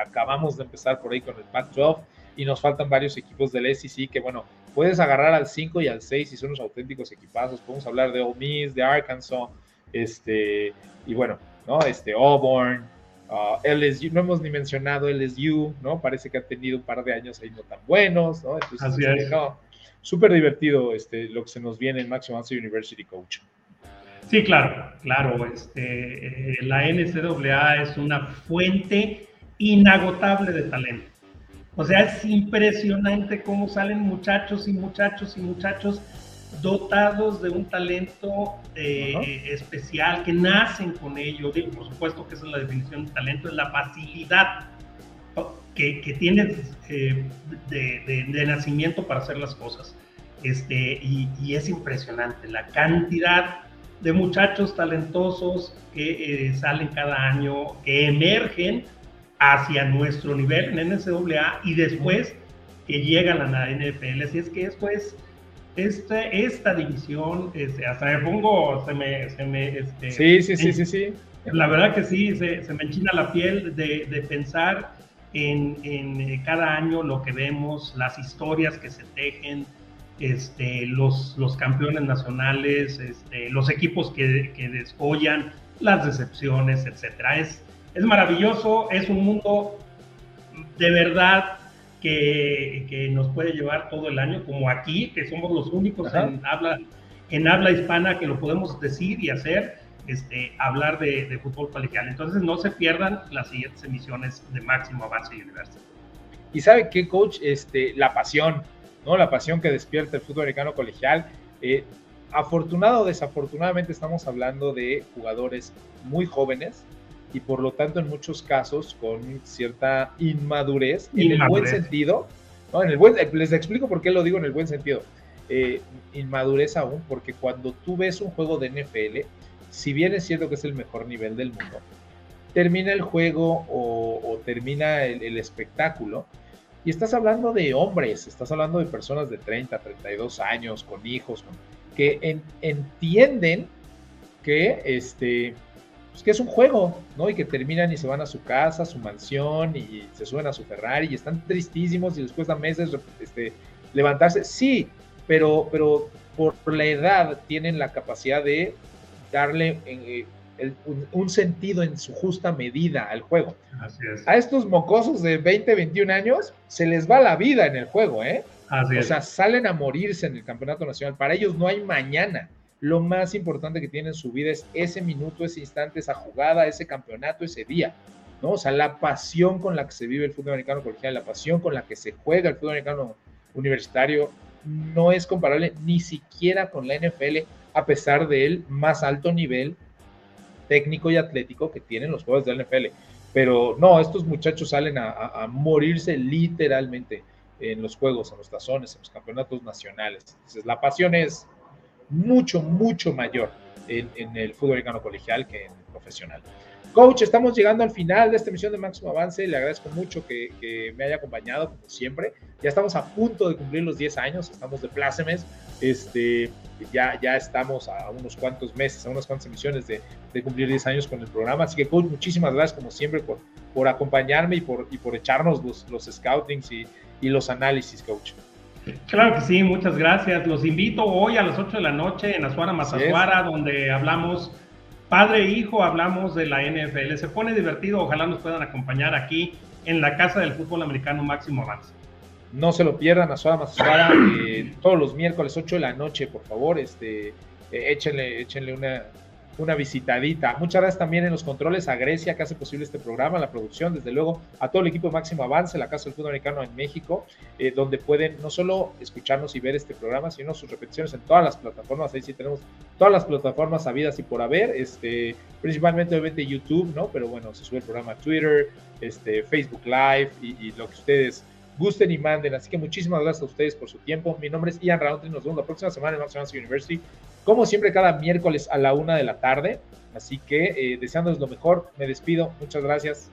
Acabamos de empezar por ahí con el Pac-12 y nos faltan varios equipos del SEC que, bueno, puedes agarrar al 5 y al 6 y son unos auténticos equipazos. Podemos hablar de Ole Miss, de Arkansas, este, y bueno, ¿no? Este, Auburn, uh, LSU, no hemos ni mencionado LSU, ¿no? Parece que ha tenido un par de años ahí no tan buenos, ¿no? Entonces, este, no, súper divertido este, lo que se nos viene en Maximum Answer University Coach. Sí, claro, claro. Este, eh, la NCAA es una fuente inagotable de talento. O sea, es impresionante cómo salen muchachos y muchachos y muchachos dotados de un talento eh, especial, que nacen con ello. Digo, por supuesto que esa es la definición de talento, es la facilidad que, que tienes eh, de, nacimiento para hacer las cosas. Este, y, es impresionante la cantidad de muchachos talentosos que eh, salen cada año, que emergen hacia nuestro nivel en NCAA y después que llegan a la NFL. Así es que esto es, esta, esta división, este, hasta me pongo, se me... Se me este, sí, sí, sí, sí, sí. La verdad que sí, se, se me enchina la piel de, de pensar en, en, eh, cada año lo que vemos, las historias que se tejen, este, los, los campeones nacionales, este, los equipos que, que descollan, las decepciones, etcétera. Es, es maravilloso, es un mundo de verdad que, que, nos puede llevar todo el año, como aquí, que somos los únicos en habla, en habla hispana que lo podemos decir y hacer, este, hablar de, de fútbol colegial. Entonces no se pierdan las siguientes emisiones de Máximo Avance University. Y sabe qué, coach, este, la pasión, ¿no? La pasión que despierta el fútbol americano colegial. Eh, afortunado o desafortunadamente estamos hablando de jugadores muy jóvenes, y por lo tanto en muchos casos con cierta inmadurez, en el buen sentido. ¿no? En el buen, les explico por qué lo digo en el buen sentido. Eh, inmadurez aún, porque cuando tú ves un juego de NFL, si bien es cierto que es el mejor nivel del mundo, termina el juego o, termina el, espectáculo y estás hablando de hombres, estás hablando de personas de 30, 32 años, con hijos, que entienden que este, pues, que es un juego, ¿no? Y que terminan y se van a su casa, a su mansión y se suben a su Ferrari y están tristísimos y después cuesta meses este, levantarse. Sí, pero, pero por la edad tienen la capacidad de darle eh, un, sentido en su justa medida al juego. A estos mocosos de 20, 21 años se les va la vida en el juego, ¿eh? o sea, salen a morirse en el campeonato nacional. Para ellos no hay mañana lo más importante que tiene en su vida es ese minuto, ese instante, esa jugada, ese campeonato, ese día. ¿no? O sea, la pasión con la que se vive el fútbol americano colegial, la pasión con la que se juega el fútbol americano universitario, no es comparable ni siquiera con la NFL, a pesar del más alto nivel técnico y atlético que tienen los jugadores de la NFL. Pero no, estos muchachos salen a, a morirse literalmente en los juegos, en los tazones, en los campeonatos nacionales. Entonces, la pasión es mucho, mucho mayor en, el fútbol americano colegial que en el profesional. Coach, estamos llegando al final de esta emisión de Máximo Avance. Le agradezco mucho que, me haya acompañado, como siempre. Ya estamos a punto de cumplir los 10 años, estamos de plácemes. Este, ya, ya estamos a unos cuantos meses, a unas cuantas emisiones de, cumplir 10 años con el programa. Así que, Coach, muchísimas gracias, como siempre, por, acompañarme y por, y por echarnos los, los scoutings y, y los análisis, Coach. Claro que sí, muchas gracias. Los invito hoy a las 8 de la noche en Azuara Mazazuara, donde hablamos padre e hijo, hablamos de la NFL. Se pone divertido, ojalá nos puedan acompañar aquí en la Casa del Fútbol Americano Máximo Avance. No se lo pierdan, Azuara Mazazuara, eh, todos los miércoles 8 de la noche, por favor, este, eh, échenle, échenle una, una visitadita. Muchas gracias también en los controles a Grecia que hace posible este programa, la producción, desde luego a todo el equipo Máximo Avance, la Casa del Fútbol Americano en México, eh, donde pueden no solo escucharnos y ver este programa, sino sus repeticiones en todas las plataformas. Ahí sí tenemos todas las plataformas habidas y por haber, este, principalmente obviamente YouTube, ¿no? Pero bueno, se sube el programa a Twitter, este, Facebook Live y, lo que ustedes gusten y manden. Así que muchísimas gracias a ustedes por su tiempo. Mi nombre es Ian Roundtree. Nos vemos la próxima semana en Avance University como siempre cada miércoles a la una de la tarde. Así que eh, deseándoles lo mejor, me despido. Muchas gracias.